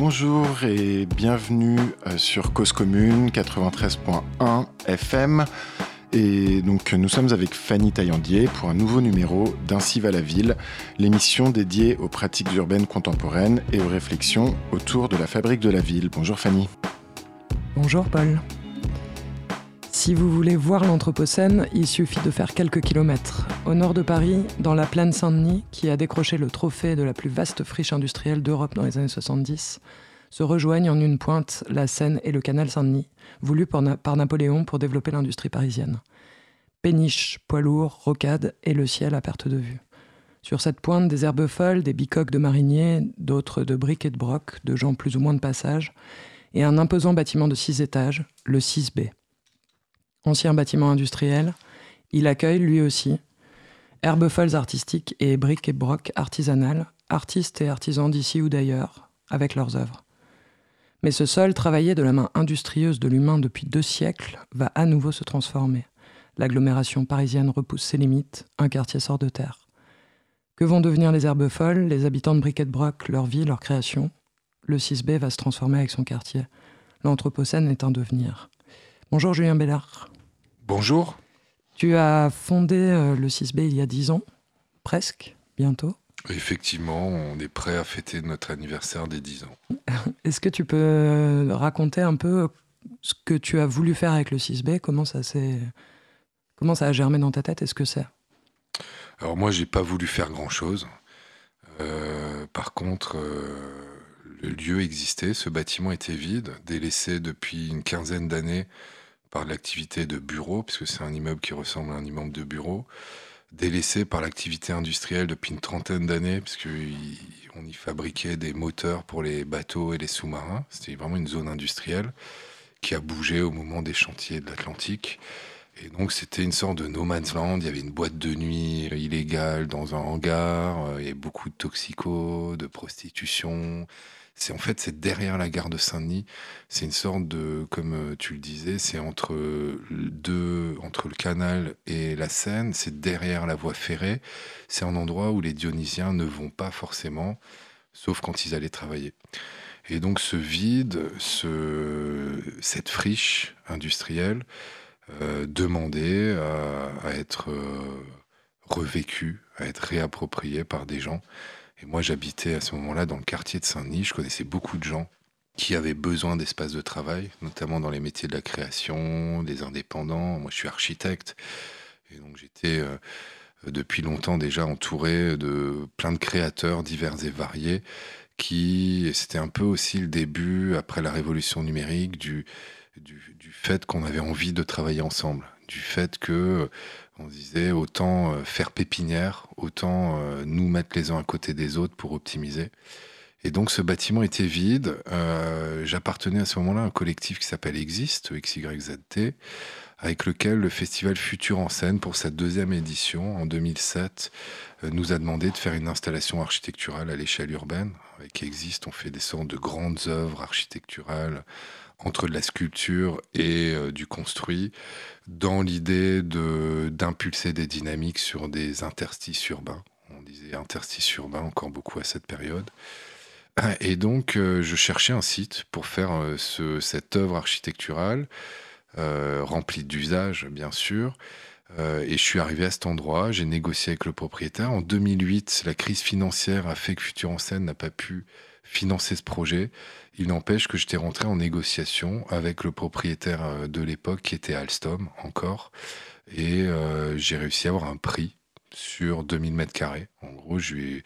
bonjour et bienvenue euh, sur Cause Commune 93.1 FM. Et donc nous sommes avec Fanny Taillandier pour un nouveau numéro d'Ainsi va la ville, l'émission dédiée aux pratiques urbaines contemporaines et aux réflexions autour de la fabrique de la ville. Bonjour Fanny. Bonjour Paul. Si vous voulez voir l'Anthropocène, il suffit de faire quelques kilomètres. Au nord de Paris, dans la plaine Saint-Denis, qui a décroché le trophée de la plus vaste friche industrielle d'Europe dans les années 70, se rejoignent en une pointe la Seine et le canal Saint-Denis, voulu par, par Napoléon pour développer l'industrie parisienne. Péniches, poids lourds, rocades et le ciel à perte de vue. Sur cette pointe, des herbes folles, des bicoques de mariniers, d'autres de briques et de brocs, de gens plus ou moins de passage, et un imposant bâtiment de six étages, le 6B ancien bâtiment industriel, il accueille lui aussi herbes folles artistiques et briques et brocs artisanales, artistes et artisans d'ici ou d'ailleurs, avec leurs œuvres. Mais ce sol, travaillé de la main industrieuse de l'humain depuis deux siècles, va à nouveau se transformer. L'agglomération parisienne repousse ses limites, un quartier sort de terre. Que vont devenir les herbes folles, les habitants de Briquet de Broc, leur vie, leur création? Le 6B va se transformer avec son quartier. L'Anthropocène est un devenir. Bonjour Julien Bellard. Bonjour. Tu as fondé euh, le 6B il y a 10 ans, presque, bientôt. Effectivement, on est prêt à fêter notre anniversaire des 10 ans. Est-ce que tu peux raconter un peu ce que tu as voulu faire avec le 6B Comment ça, comment ça a germé dans ta tête? Est-ce que c'est? Alors moi, j'ai pas voulu faire grand-chose. Euh, par contre, euh, le lieu existait, ce bâtiment était vide, délaissé depuis une quinzaine d'années par l'activité de bureau, puisque c'est un immeuble qui ressemble à un immeuble de bureau, délaissé par l'activité industrielle depuis une trentaine d'années, puisqu'on y fabriquait des moteurs pour les bateaux et les sous-marins. C'était vraiment une zone industrielle qui a bougé au moment des chantiers de l'Atlantique. Et donc c'était une sorte de no man's land. Il y avait une boîte de nuit illégale dans un hangar. Il y avait beaucoup de toxicos, de prostitution. C'est en fait c'est derrière la gare de Saint-Denis. C'est une sorte de, comme euh, tu le disais, c'est entre deux, entre le canal et la Seine. C'est derrière la voie ferrée. C'est un endroit où les Dionysiens ne vont pas forcément, sauf quand ils allaient travailler. Et donc ce vide, ce, cette friche industrielle euh, demandait à, être euh, revécue, à être réappropriée par des gens et moi, j'habitais à ce moment-là dans le quartier de Saint-Denis. Je connaissais beaucoup de gens qui avaient besoin d'espace de travail, notamment dans les métiers de la création, des indépendants. Moi, je suis architecte. Et donc, j'étais euh, depuis longtemps déjà entouré de plein de créateurs divers et variés qui, c'était un peu aussi le début, après la révolution numérique, du fait qu'on avait envie de travailler ensemble, du fait que on disait autant euh, faire pépinière, autant euh, nous mettre les uns à côté des autres pour optimiser. Et donc ce bâtiment était vide. Euh, j'appartenais à ce moment-là à un collectif qui s'appelle Existe, XYZT, avec lequel le festival Futur en scène, pour sa deuxième édition en 2007, nous a demandé de faire une installation architecturale à l'échelle urbaine. Avec Existe, on fait des sortes de grandes œuvres architecturales entre de la sculpture et du construit, dans l'idée d'impulser des dynamiques sur des interstices urbains. On disait interstices urbains encore beaucoup à cette période. Et donc, euh, je cherchais un site pour faire euh, ce, cette œuvre architecturale, euh, remplie d'usages, bien sûr. et je suis arrivé à cet endroit, j'ai négocié avec le propriétaire. En 2008, la crise financière a fait que Futur en scène n'a pas pu financer ce projet. Il n'empêche que j'étais rentré en négociation avec le propriétaire euh, de l'époque, qui était Alstom encore, et euh, j'ai réussi à avoir un prix sur 2000 mètres carrés. En gros, j'ai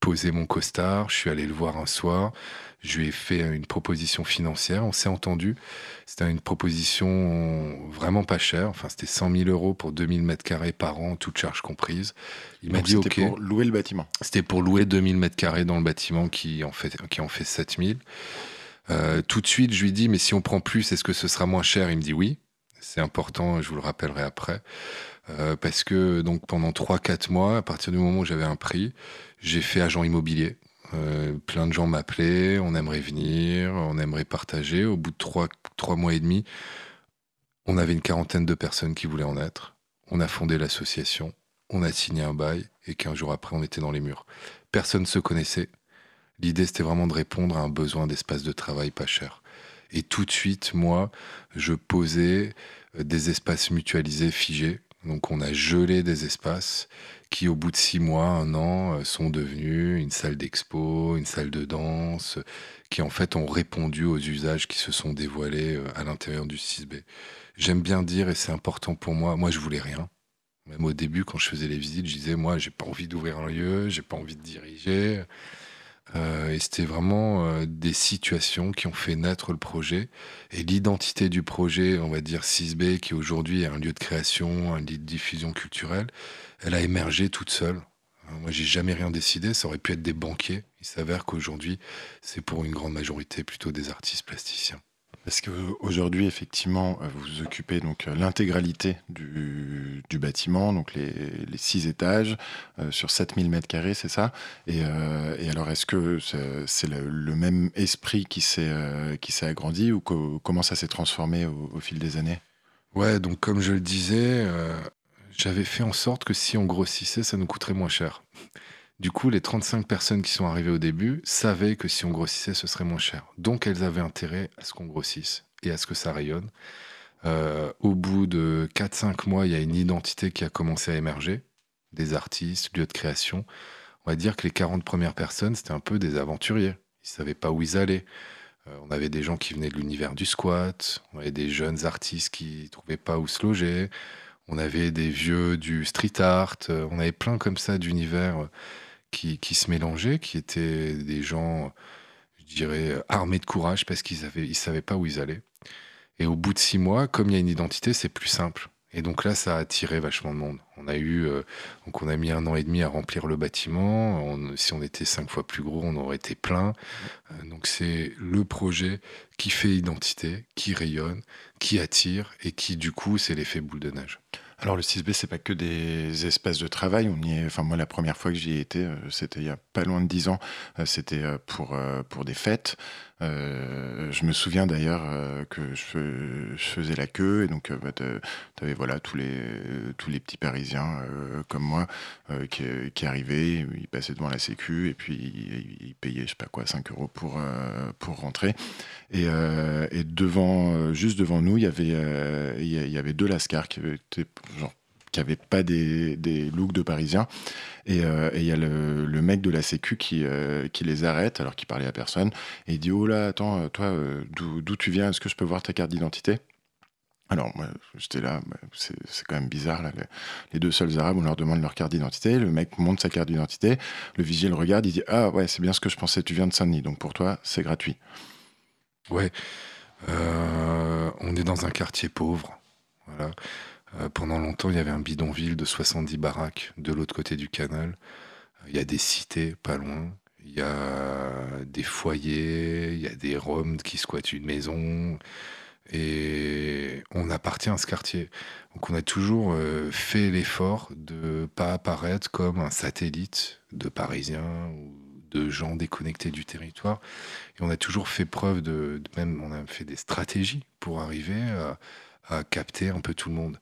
posé mon costard, je suis allé le voir un soir, je lui ai fait une proposition financière, on s'est entendu. C'était une proposition vraiment pas chère, enfin c'était 100 000 euros pour 2000 mètres carrés par an, toutes charges comprises. Il m'a dit OK. C'était pour louer le bâtiment. C'était pour louer 2000 mètres carrés dans le bâtiment qui en fait, qui en fait 7000. Euh, tout de suite, je lui dis, mais si on prend plus, est-ce que ce sera moins cher? Il me dit oui. C'est important, je vous le rappellerai après. Euh, parce que donc pendant 3-4 mois, à partir du moment où j'avais un prix, j'ai fait agent immobilier. Euh, plein de gens m'appelaient, on aimerait venir, on aimerait partager. Au bout de trois, trois mois et demi, on avait une quarantaine de personnes qui voulaient en être. On a fondé l'association, on a signé un bail et 15 jours après, on était dans les murs. Personne ne se connaissait. L'idée, c'était vraiment de répondre à un besoin d'espace de travail pas cher. Et tout de suite, moi, je posais euh, des espaces mutualisés figés. Donc on a gelé des espaces qui, au bout de six mois, un an, euh, sont devenus une salle d'expo, une salle de danse, qui en fait ont répondu aux usages qui se sont dévoilés euh, à l'intérieur du 6B. J'aime bien dire, et c'est important pour moi, moi je voulais rien. Même au début, quand je faisais les visites, je disais, moi, j'ai pas envie d'ouvrir un lieu, j'ai pas envie de diriger. Euh, et c'était vraiment euh, des situations qui ont fait naître le projet. Et l'identité du projet, on va dire 6B, qui aujourd'hui est un lieu de création, un lieu de diffusion culturelle, elle a émergé toute seule. Euh, moi, j'ai jamais rien décidé. Ça aurait pu être des banquiers. Il s'avère qu'aujourd'hui, c'est pour une grande majorité plutôt des artistes plasticiens. Parce qu'aujourd'hui, effectivement, euh, vous occupez donc euh, l'intégralité du, bâtiment, donc les, six étages euh, sur 7000 mètres carrés, c'est ça? Et, alors, est-ce que c'est le, même esprit qui s'est agrandi ou comment ça s'est transformé au, fil des années? Ouais, donc comme je le disais, j'avais fait en sorte que si on grossissait, ça nous coûterait moins cher. Du coup, les 35 personnes qui sont arrivées au début savaient que si on grossissait, ce serait moins cher. Donc, elles avaient intérêt à ce qu'on grossisse et à ce que ça rayonne. Euh, au bout de 4-5 mois, il y a une identité qui a commencé à émerger, des artistes, lieux de création. On va dire que les 40 premières personnes, c'était un peu des aventuriers. Ils ne savaient pas où ils allaient. Euh, on avait des gens qui venaient de l'univers du squat, on avait des jeunes artistes qui ne trouvaient pas où se loger, on avait des vieux du street art, euh, on avait plein comme ça d'univers qui, se mélangeaient, qui étaient des gens, je dirais, armés de courage parce qu'ils ne ils savaient pas où ils allaient. Et au bout de six mois, comme il y a une identité, c'est plus simple. Et donc là, ça a attiré vachement de monde. On a eu, euh, donc on a mis un an et demi à remplir le bâtiment. si on était cinq fois plus gros, on aurait été plein. Euh, donc c'est le projet qui fait identité, qui rayonne, qui attire et qui du coup, c'est l'effet boule de neige. Alors le 6B, c'est pas que des espaces de travail. On y est, enfin moi la première fois que j'y ai été, euh, c'était il y a pas loin de dix ans. Euh, c'était euh, pour des fêtes. Euh, je me souviens d'ailleurs euh, que je, faisais la queue et donc euh, bah, tu avais voilà, tous, les, tous les petits Parisiens comme moi qui, qui, arrivaient, ils passaient devant la sécu et puis ils, payaient je sais pas quoi 5 euros pour, pour rentrer. Et, et, devant, juste devant nous, il y avait, il y avait deux lascars qui étaient genre qui n'avaient pas des, looks de Parisiens. Euh, et il y a le, mec de la Sécu qui, euh, qui les arrête alors qu'il parlait à personne. Et il dit Oh là, attends, euh, toi, d'où tu viens? Est-ce que je peux voir ta carte d'identité? Alors, moi, j'étais là, bah, c'est quand même bizarre. Là, les deux seuls Arabes, on leur demande leur carte d'identité. Le mec montre sa carte d'identité. Le vigile regarde, il dit Ah, ouais, c'est bien ce que je pensais, tu viens de Saint-Denis, donc pour toi, c'est gratuit. Ouais. on est dans un quartier pauvre. Voilà. Euh, pendant longtemps, il y avait un bidonville de 70 baraques de l'autre côté du canal. Euh, il y a des cités pas loin. Il y a des foyers, il y a des roms qui squattent une maison. Et on appartient à ce quartier. Donc on a toujours euh, fait l'effort de ne pas apparaître comme un satellite de Parisiens ou de gens déconnectés du territoire. Et on a toujours fait preuve de, même on a fait des stratégies pour arriver à, à capter un peu tout le monde.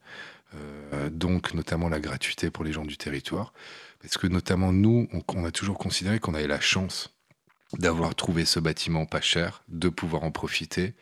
Euh, donc notamment la gratuité pour les gens du territoire. Parce que notamment nous, on, a toujours considéré qu'on avait la chance d'avoir trouvé ce bâtiment pas cher, de pouvoir en profiter.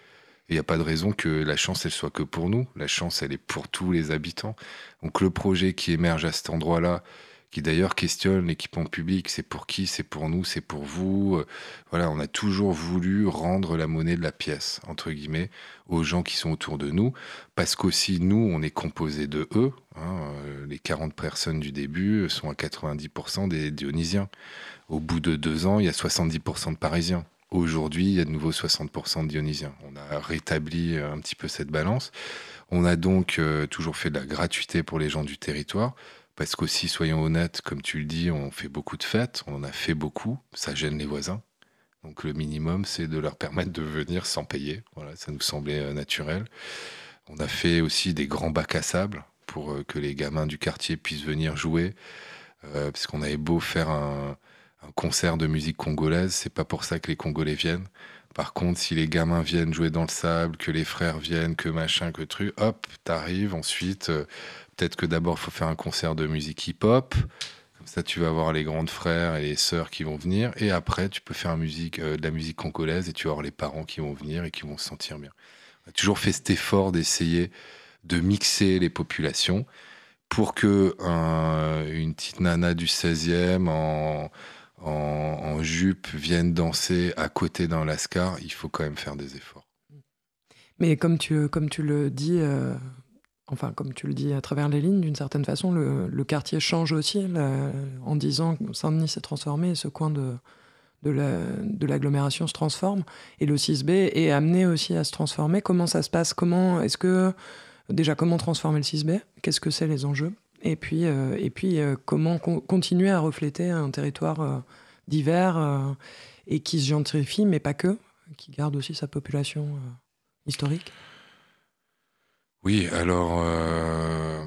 Il n'y a pas de raison que la chance, elle soit que pour nous. La chance, elle est pour tous les habitants. Donc le projet qui émerge à cet endroit-là, qui d'ailleurs questionne l'équipement public. C'est pour qui? C'est pour nous? C'est pour vous? Euh, Voilà, on a toujours voulu rendre la monnaie de la pièce, entre guillemets, aux gens qui sont autour de nous, parce qu'aussi, nous, on est composé de eux. Hein, euh, les 40 personnes du début sont à 90% des Dionysiens. Au bout de deux ans, il y a 70% de Parisiens. Aujourd'hui, il y a de nouveau 60% de Dionysiens. On a rétabli un petit peu cette balance. On a donc euh, toujours fait de la gratuité pour les gens du territoire. Parce qu'aussi, soyons honnêtes, comme tu le dis, on fait beaucoup de fêtes, on en a fait beaucoup, ça gêne les voisins. Donc le minimum, c'est de leur permettre de venir sans payer. Voilà, ça nous semblait euh, naturel. On a fait aussi des grands bacs à sable pour euh, que les gamins du quartier puissent venir jouer. Euh, parce qu'on avait beau faire un, un, concert de musique congolaise, c'est pas pour ça que les Congolais viennent. Par contre, si les gamins viennent jouer dans le sable, que les frères viennent, que machin, que truc, hop, t'arrives ensuite. Peut-être que d'abord, il faut faire un concert de musique hip-hop. Comme ça, tu vas avoir les grandes frères et les sœurs qui vont venir. Et après, tu peux faire euh, de la musique congolaise et tu vas avoir les parents qui vont venir et qui vont se sentir bien. On a toujours fait cet effort d'essayer de mixer les populations pour que une petite nana du 16e en, en, jupe vienne danser à côté d'un lascar, il faut quand même faire des efforts. Mais comme tu, comme tu le dis, euh, enfin comme tu le dis à travers les lignes, d'une certaine façon, le, quartier change aussi en disant que Saint-Denis s'est transformé, ce coin de, de l'agglomération se transforme, et le 6B est amené aussi à se transformer. Comment ça se passe? Comment est-ce que déjà comment transformer le 6B Qu'est-ce que c'est les enjeux? Et puis, euh, euh, comment continuer à refléter un territoire divers et qui se gentrifie, mais pas que, qui garde aussi sa population historique? Oui, alors euh,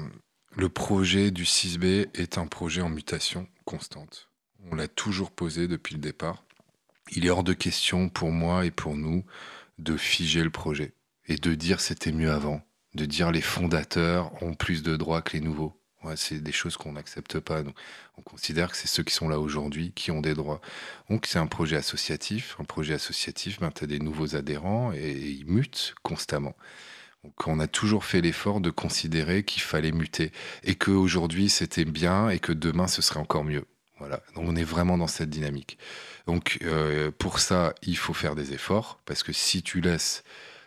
le projet du 6B est un projet en mutation constante. On l'a toujours posé depuis le départ. Il est hors de question pour moi et pour nous de figer le projet et de dire c'était mieux avant, de dire les fondateurs ont plus de droits que les nouveaux c'est des choses qu'on n'accepte pas. on considère que c'est ceux qui sont là aujourd'hui qui ont des droits. Donc, c'est un projet associatif. Un projet associatif, ben, tu as des nouveaux adhérents et, ils mutent constamment. Donc, on a toujours fait l'effort de considérer qu'il fallait muter et qu'aujourd'hui c'était bien et que demain ce serait encore mieux. Voilà. Donc, on est vraiment dans cette dynamique. Donc, euh, pour ça, il faut faire des efforts parce que si tu laisses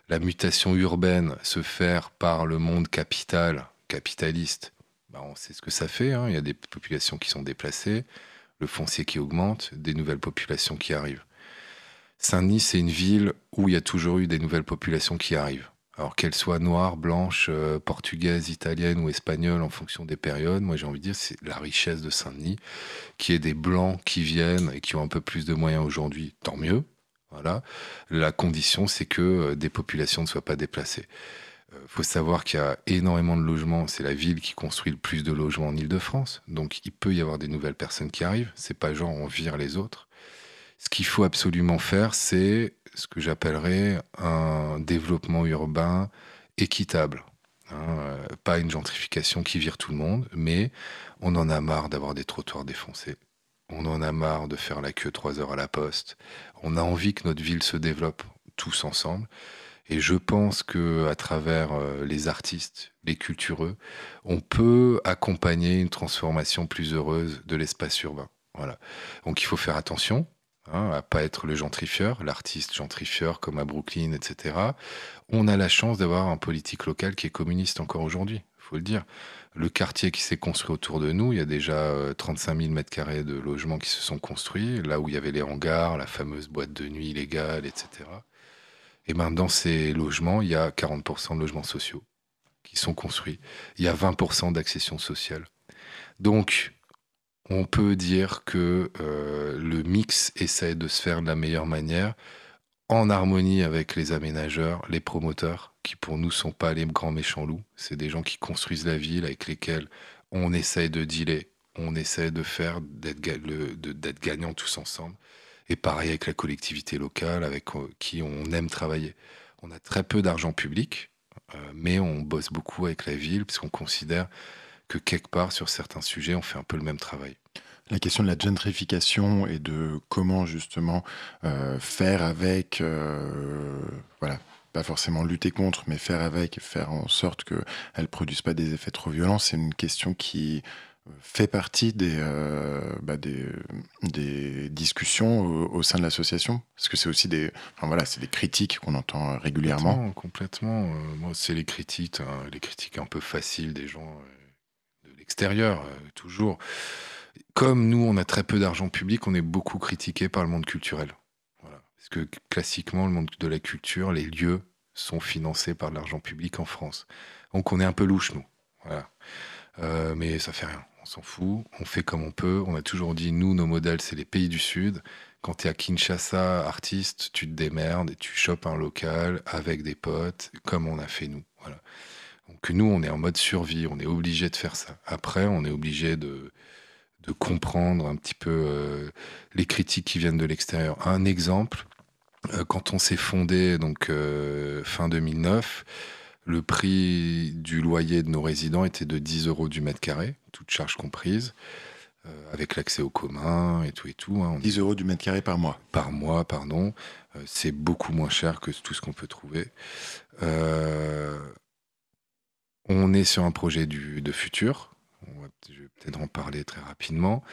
la mutation urbaine se faire par le monde capital, capitaliste, bah, on sait ce que ça fait. Hein. Il y a des populations qui sont déplacées, le foncier qui augmente, des nouvelles populations qui arrivent. Saint-Denis, c'est une ville où il y a toujours eu des nouvelles populations qui arrivent. Alors qu'elles soient noires, blanches, euh, portugaises, italiennes ou espagnoles en fonction des périodes, moi j'ai envie de dire c'est la richesse de Saint-Denis, qui est des blancs qui viennent et qui ont un peu plus de moyens aujourd'hui, tant mieux. Voilà. La condition, c'est que euh, des populations ne soient pas déplacées. Il euh, faut savoir qu'il y a énormément de logements. C'est la ville qui construit le plus de logements en Ile-de-France. Donc il peut y avoir des nouvelles personnes qui arrivent. C'est pas genre on vire les autres. Ce qu'il faut absolument faire, c'est ce que j'appellerais un développement urbain équitable. Hein. Euh, pas une gentrification qui vire tout le monde, mais on en a marre d'avoir des trottoirs défoncés. On en a marre de faire la queue trois heures à la poste. On a envie que notre ville se développe tous ensemble. Et je pense que à travers euh, les artistes, les cultureux, on peut accompagner une transformation plus heureuse de l'espace urbain. Voilà. Donc il faut faire attention hein, à pas être le gentrifieur, l'artiste gentrifieur comme à Brooklyn, etc. On a la chance d'avoir un politique local qui est communiste encore aujourd'hui. Il faut le dire. Le quartier qui s'est construit autour de nous, il y a déjà 35 000 mètres carrés de logements qui se sont construits, là où il y avait les hangars, la fameuse boîte de nuit illégale, etc. Et ben, dans ces logements, il y a 40% de logements sociaux qui sont construits. Il y a 20% d'accession sociale. Donc, on peut dire que euh, le mix essaie de se faire de la meilleure manière, en harmonie avec les aménageurs, les promoteurs, qui pour nous sont pas les grands méchants loups. C'est des gens qui construisent la ville avec lesquels on essaie de dealer, on essaie de faire d'être gagnants tous ensemble. Et pareil avec la collectivité locale, avec euh, qui on aime travailler. On a très peu d'argent public, euh, mais on bosse beaucoup avec la ville, puisqu'on considère que quelque part, sur certains sujets, on fait un peu le même travail. La question de la gentrification et de comment justement euh, faire avec, voilà, pas forcément lutter contre, mais faire avec, faire en sorte qu'elle ne produise pas des effets trop violents, c'est une question qui fait partie des, euh, bah, des, des, discussions au, sein de l'association Parce que c'est aussi des, enfin voilà, c'est des critiques qu'on entend régulièrement. Complètement. Euh, moi, c'est les critiques, hein, les critiques un peu faciles des gens euh, de l'extérieur, toujours. Comme nous, on a très peu d'argent public, on est beaucoup critiqué par le monde culturel. Voilà. Parce que classiquement, le monde de la culture, les lieux sont financés par l'argent public en France. Donc on est un peu louche, nous. Voilà. mais ça fait rien on s'en fout, on fait comme on peut. On a toujours dit, nous, nos modèles, c'est les pays du Sud. Quand tu es à Kinshasa, artiste, tu te démerdes et tu chopes un local avec des potes, comme on a fait nous. Voilà. Donc nous, on est en mode survie, on est obligé de faire ça. Après, on est obligé de, de comprendre un petit peu euh, les critiques qui viennent de l'extérieur. Un exemple, euh, quand on s'est fondé, donc euh, fin 2009, le prix du loyer de nos résidents était de 10 euros du mètre carré, toute charge comprise. avec l'accès au commun et tout et tout. Hein. 10 euros du mètre carré par mois. Par mois, pardon. c'est beaucoup moins cher que tout ce qu'on peut trouver. On est sur un projet du, de futur. je vais peut-être en parler très rapidement,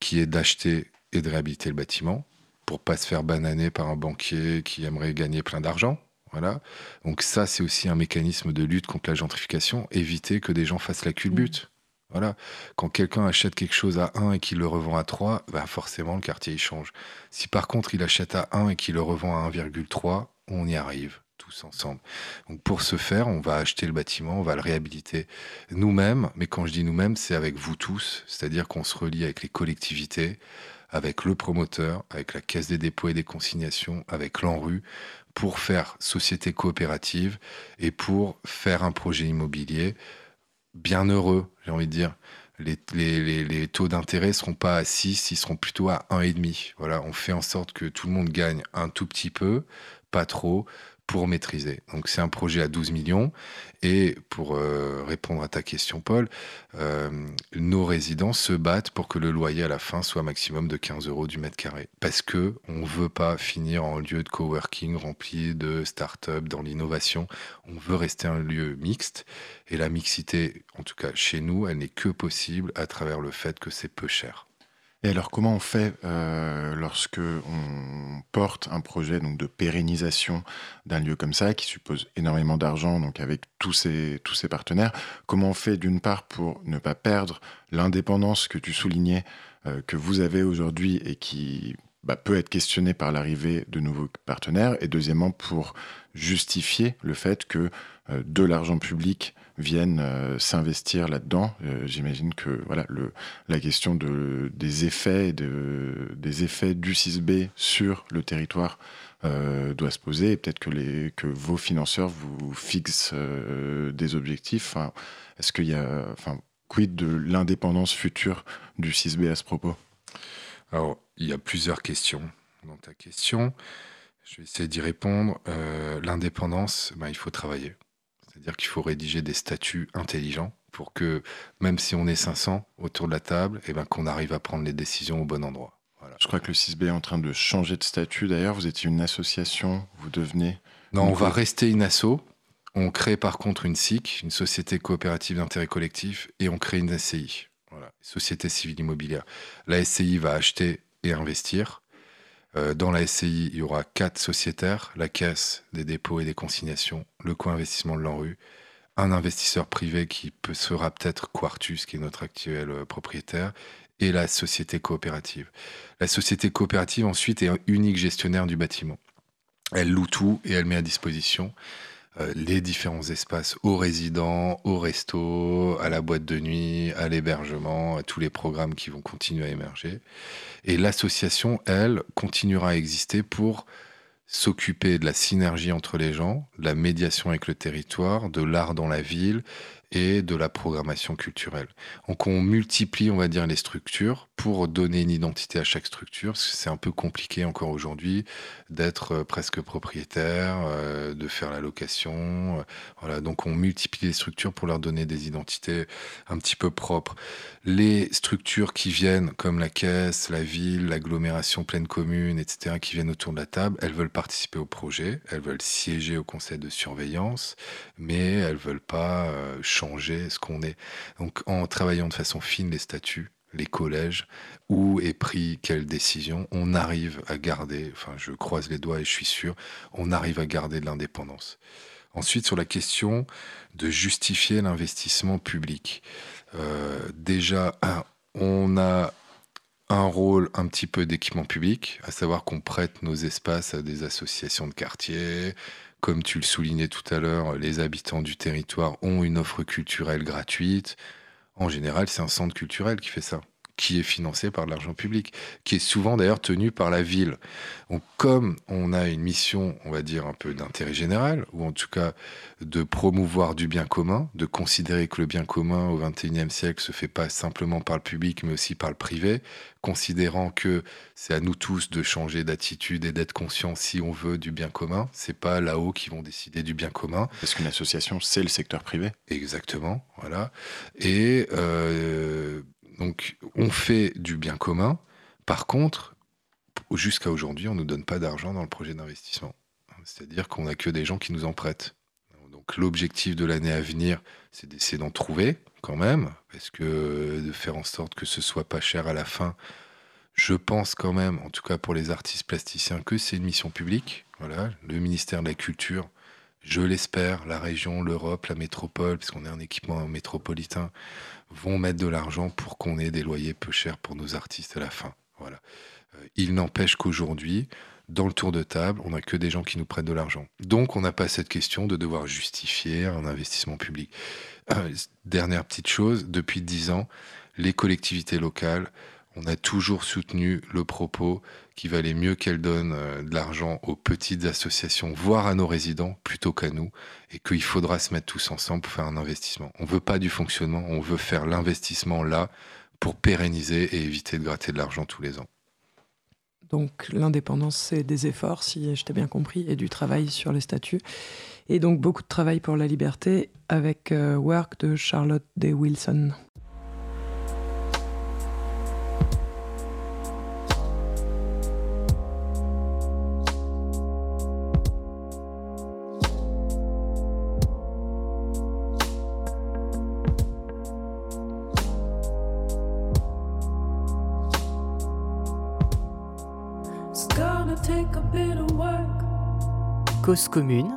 qui est d'acheter et de réhabiliter le bâtiment pour pas se faire bananer par un banquier qui aimerait gagner plein d'argent. Voilà. Donc ça, c'est aussi un mécanisme de lutte contre la gentrification, éviter que des gens fassent la culbute. Mmh. Voilà. Quand quelqu'un achète quelque chose à 1 et qu'il le revend à 3, bah forcément le quartier il change. Si par contre il achète à 1 et qu'il le revend à 1,3, on y arrive ensemble. Donc pour ce faire, on va acheter le bâtiment, on va le réhabiliter nous-mêmes, mais quand je dis nous-mêmes, c'est avec vous tous, c'est-à-dire qu'on se relie avec les collectivités, avec le promoteur, avec la Caisse des dépôts et des consignations, avec l'ANRU, pour faire société coopérative et pour faire un projet immobilier bien heureux, j'ai envie de dire. Les, les, taux d'intérêt ne seront pas à 6, ils seront plutôt à 1,5. Voilà, on fait en sorte que tout le monde gagne un tout petit peu, pas trop, pour maîtriser. Donc c'est un projet à 12 millions. Et pour euh, répondre à ta question, Paul, euh, nos résidents se battent pour que le loyer à la fin soit maximum de 15 euros du mètre carré. Parce que on veut pas finir en lieu de coworking rempli de start-up dans l'innovation. On veut rester un lieu mixte. Et la mixité, en tout cas chez nous, elle n'est que possible à travers le fait que c'est peu cher. Et alors, comment on fait euh, lorsque on porte un projet de pérennisation d'un lieu comme ça, qui suppose énormément d'argent, donc avec tous ces partenaires? Comment on fait d'une part pour ne pas perdre l'indépendance que tu soulignais, euh, que vous avez aujourd'hui et qui bah, peut être questionnée par l'arrivée de nouveaux partenaires, et deuxièmement pour justifier le fait que euh, de l'argent public viennent euh, s'investir là-dedans. Euh, j'imagine que voilà, la question de, des, effets, de, des effets du 6B sur le territoire euh, doit se poser et peut-être que vos financeurs vous fixent des objectifs. Est-ce qu'il y a, enfin, quid de l'indépendance future du 6B à ce propos? Alors, il y a plusieurs questions dans ta question. Je vais essayer d'y répondre. L'indépendance, ben, il faut travailler. C'est-à-dire qu'il faut rédiger des statuts intelligents pour que, même si on est 500 autour de la table, eh ben, qu'on arrive à prendre les décisions au bon endroit. Je crois que le 6B est en train de changer de statut. D'ailleurs, vous étiez une association, vous devenez... Non, on va rester une asso. On crée par contre une SIC, une société coopérative d'intérêt collectif, et on crée une SCI, voilà, société civile immobilière. La SCI va acheter et investir. Euh, dans la SCI, il y aura quatre sociétaires, la Caisse des dépôts et des consignations, le co-investissement de l'ANRU, un investisseur privé qui sera peut-être Quartus, qui est notre actuel euh, propriétaire, et la société coopérative. La société coopérative, ensuite, est un unique gestionnaire du bâtiment. Elle loue tout et elle met à disposition les différents espaces aux résidents, au resto, à la boîte de nuit, à l'hébergement, à tous les programmes qui vont continuer à émerger. Et l'association, elle, continuera à exister pour s'occuper de la synergie entre les gens, de la médiation avec le territoire, de l'art dans la ville de la programmation culturelle. Donc on multiplie, on va dire, les structures pour donner une identité à chaque structure, c'est un peu compliqué encore aujourd'hui d'être euh, presque propriétaire, euh, de faire la location. Euh, voilà, donc on multiplie les structures pour leur donner des identités un petit peu propres. Les structures qui viennent, comme la caisse, la ville, l'agglomération pleine commune, etc., qui viennent autour de la table, elles veulent participer au projet, elles veulent siéger au conseil de surveillance, mais elles veulent pas changer ce qu'on est. Donc en travaillant de façon fine les statuts, les collèges, où est pris quelle décision, on arrive à garder, enfin je croise les doigts et je suis sûr, on arrive à garder de l'indépendance. Ensuite, sur la question de justifier l'investissement public. Euh, déjà, on a un rôle un petit peu d'équipement public, à savoir qu'on prête nos espaces à des associations de quartier, comme tu le soulignais tout à l'heure, les habitants du territoire ont une offre culturelle gratuite. En général, c'est un centre culturel qui fait ça qui est financé par de l'argent public, qui est souvent d'ailleurs tenu par la ville. Donc, comme on a une mission, on va dire, un peu d'intérêt général, ou en tout cas de promouvoir du bien commun, de considérer que le bien commun au XXIe siècle se fait pas simplement par le public, mais aussi par le privé, considérant que c'est à nous tous de changer d'attitude et d'être conscients si on veut du bien commun. C'est pas là-haut qui vont décider du bien commun. Parce qu'une association, c'est le secteur privé. Exactement, voilà. Et euh, Donc, on fait du bien commun. Par contre, jusqu'à aujourd'hui, on ne donne pas d'argent dans le projet d'investissement. C'est-à-dire qu'on n'a que des gens qui nous en prêtent. Donc, l'objectif de l'année à venir, c'est d'essayer d'en trouver quand même, parce que de faire en sorte que ce soit pas cher à la fin. Je pense quand même, en tout cas pour les artistes plasticiens, que c'est une mission publique. Voilà, le ministère de la Culture je l'espère, la région, l'Europe, la métropole, puisqu'on est un équipement métropolitain, vont mettre de l'argent pour qu'on ait des loyers peu chers pour nos artistes à la fin. Voilà. Euh, il n'empêche qu'aujourd'hui, dans le tour de table, on n'a que des gens qui nous prêtent de l'argent. Donc, on n'a pas cette question de devoir justifier un investissement public. Euh, dernière petite chose, depuis dix ans, les collectivités locales on a toujours soutenu le propos qu'il valait mieux qu'elle donne euh, de l'argent aux petites associations, voire à nos résidents, plutôt qu'à nous, et qu'il faudra se mettre tous ensemble pour faire un investissement. On ne veut pas du fonctionnement, on veut faire l'investissement là pour pérenniser et éviter de gratter de l'argent tous les ans. Donc l'indépendance, c'est des efforts, si je t'ai bien compris, et du travail sur les statuts. Et donc beaucoup de travail pour la liberté avec euh, Work de Charlotte D. Wilson. Commune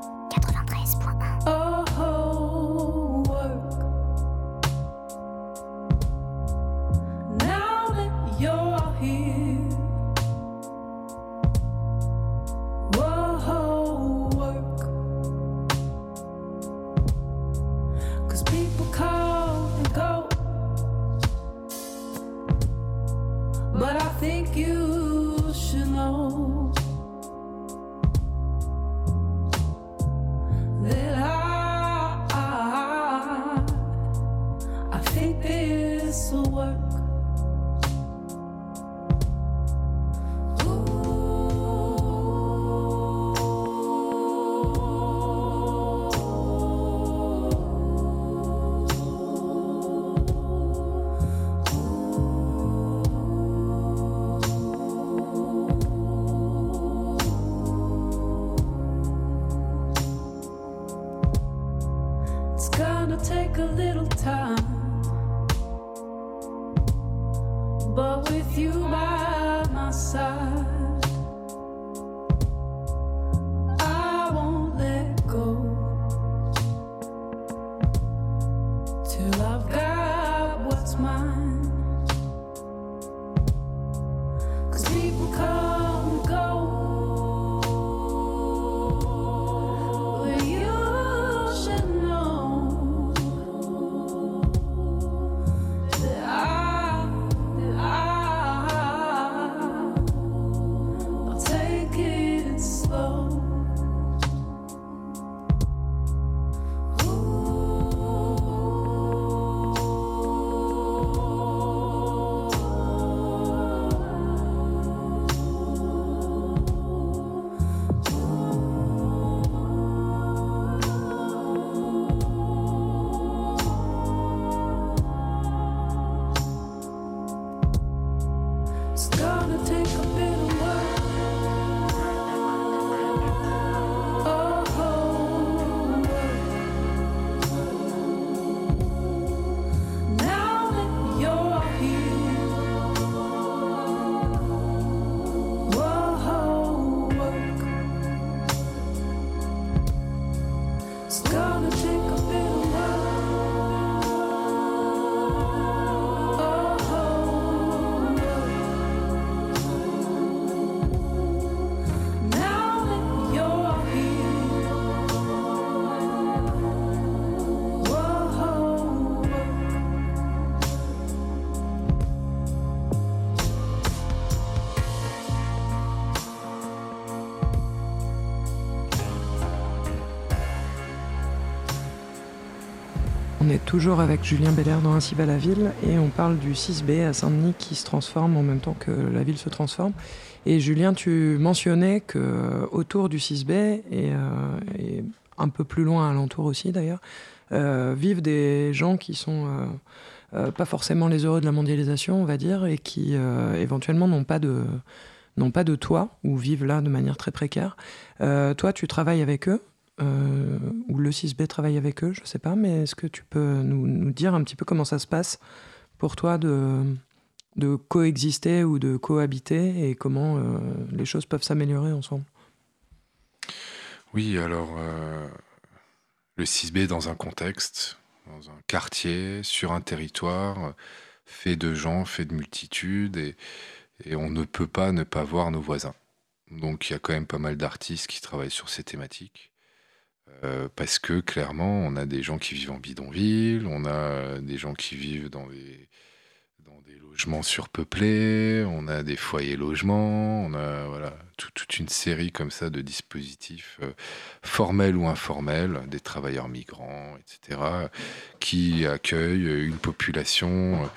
On est toujours avec Julien Belair dans Ainsi va la ville et on parle du 6B à Saint-Denis qui se transforme en même temps que la ville se transforme. Et Julien, tu mentionnais que autour du 6B et, euh, et un peu plus loin alentour aussi d'ailleurs, euh, vivent des gens qui sont pas forcément les heureux de la mondialisation, on va dire, et qui éventuellement n'ont pas de n'ont pas de toit ou vivent là de manière très précaire. toi, tu travailles avec eux ou le 6B travaille avec eux, je ne sais pas, mais est-ce que tu peux nous, dire un petit peu comment ça se passe pour toi de, de coexister ou de cohabiter et comment euh, les choses peuvent s'améliorer ensemble? Oui, alors euh, le 6B dans un contexte, dans un quartier, sur un territoire, fait de gens, fait de multitudes, et, et on ne peut pas ne pas voir nos voisins. Donc il y a quand même pas mal d'artistes qui travaillent sur ces thématiques. Euh, parce que clairement, on a des gens qui vivent en bidonville, on a des gens qui vivent dans des, logements surpeuplés, on a des foyers logements, on a voilà, toute une série comme ça de dispositifs euh, formels ou informels, des travailleurs migrants, etc., qui accueillent une population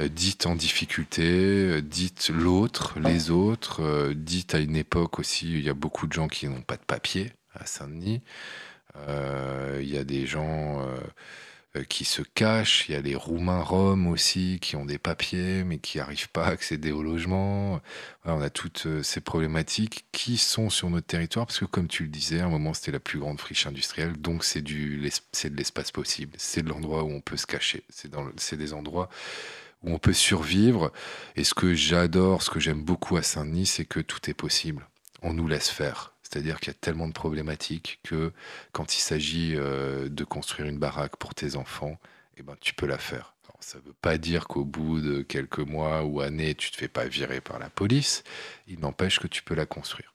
euh, dite en difficulté, dite l'autre, les autres, dite à une époque aussi il y a beaucoup de gens qui n'ont pas de papier à Saint-Denis. Il y a des gens euh, qui se cachent. Il y a les Roumains Roms aussi qui ont des papiers mais qui n'arrivent pas à accéder au logement. on a toutes euh, ces problématiques qui sont sur notre territoire parce que comme tu le disais, à un moment c'était la plus grande friche industrielle, donc c'est du c'est de l'espace possible, c'est de l'endroit où on peut se cacher, c'est dans c'est des endroits où on peut survivre. Et ce que j'adore, ce que j'aime beaucoup à Saint-Denis, c'est que tout est possible. On nous laisse faire c'est-à-dire qu'il y a tellement de problématiques que quand il s'agit euh, de construire une baraque pour tes enfants, eh ben, tu peux la faire. ça ne veut pas dire qu'au bout de quelques mois ou années, tu ne te fais pas virer par la police. Il n'empêche que tu peux la construire.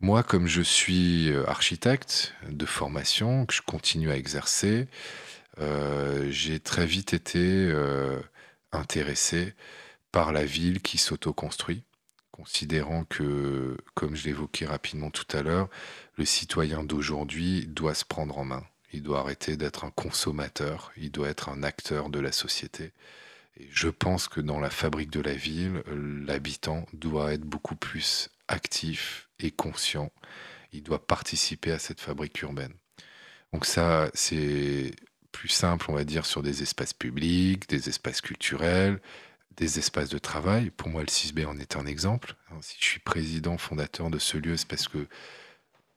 Moi, comme je suis euh, architecte de formation, que je continue à exercer, euh, j'ai très vite été intéressé par la ville qui s'autoconstruit considérant que, comme je l'évoquais rapidement tout à l'heure, le citoyen d'aujourd'hui doit se prendre en main. Il doit arrêter d'être un consommateur, il doit être un acteur de la société. Et je pense que dans la fabrique de la ville, l'habitant doit être beaucoup plus actif et conscient. Il doit participer à cette fabrique urbaine. Donc ça, c'est plus simple, on va dire, sur des espaces publics, des espaces culturels, des espaces de travail. Pour moi, le 6B en est un exemple. Si je suis président, fondateur de ce lieu, c'est parce que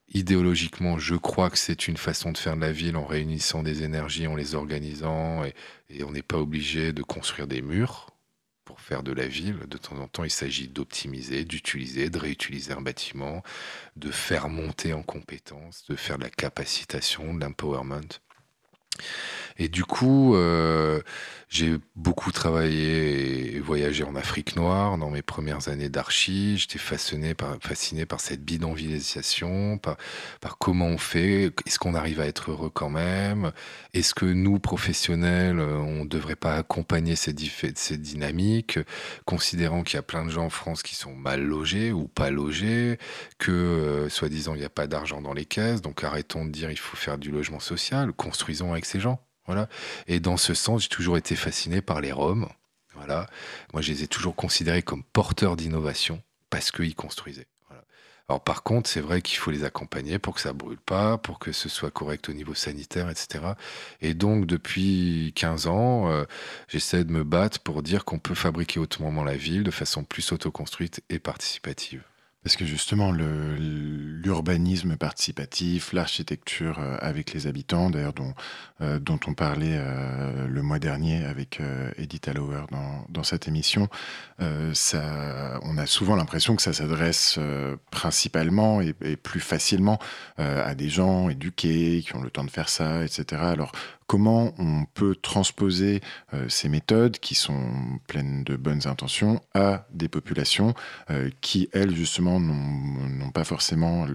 idéologiquement, je crois que c'est une façon de faire de la ville en réunissant des énergies, en les organisant, et, on n'est pas obligé de construire des murs pour faire de la ville. De temps en temps, il s'agit d'optimiser, d'utiliser, de réutiliser un bâtiment, de faire monter en compétences, de faire de la capacitation, de l'empowerment. Et du coup, euh, j'ai beaucoup travaillé et voyagé en Afrique noire dans mes premières années d'archi. J'étais fasciné par, cette bidonvillisation, par, par comment on fait, est-ce qu'on arrive à être heureux quand même, est-ce que nous, professionnels, on ne devrait pas accompagner ces, ces dynamiques, considérant qu'il y a plein de gens en France qui sont mal logés ou pas logés, que, euh, soi-disant, il n'y a pas d'argent dans les caisses, donc arrêtons de dire il faut faire du logement social, construisons avec ces gens. Et dans ce sens, j'ai toujours été fasciné par les Roms. Voilà. Moi, je les ai toujours considérés comme porteurs d'innovation parce qu'ils construisaient. Alors par contre, c'est vrai qu'il faut les accompagner pour que ça brûle pas, pour que ce soit correct au niveau sanitaire, etc. Et donc depuis 15 ans, euh, j'essaie de me battre pour dire qu'on peut fabriquer autrement la ville de façon plus autoconstruite et participative. Parce que justement, l'urbanisme participatif, l'architecture euh, avec les habitants, d'ailleurs dont, euh, dont on parlait euh, le mois dernier avec Edith Allower dans, dans cette émission, ça, on a souvent l'impression que ça s'adresse principalement et, et, plus facilement à des gens éduqués, qui ont le temps de faire ça, etc. Alors comment on peut transposer euh, ces méthodes qui sont pleines de bonnes intentions à des populations euh, qui, elles, justement, n'ont pas forcément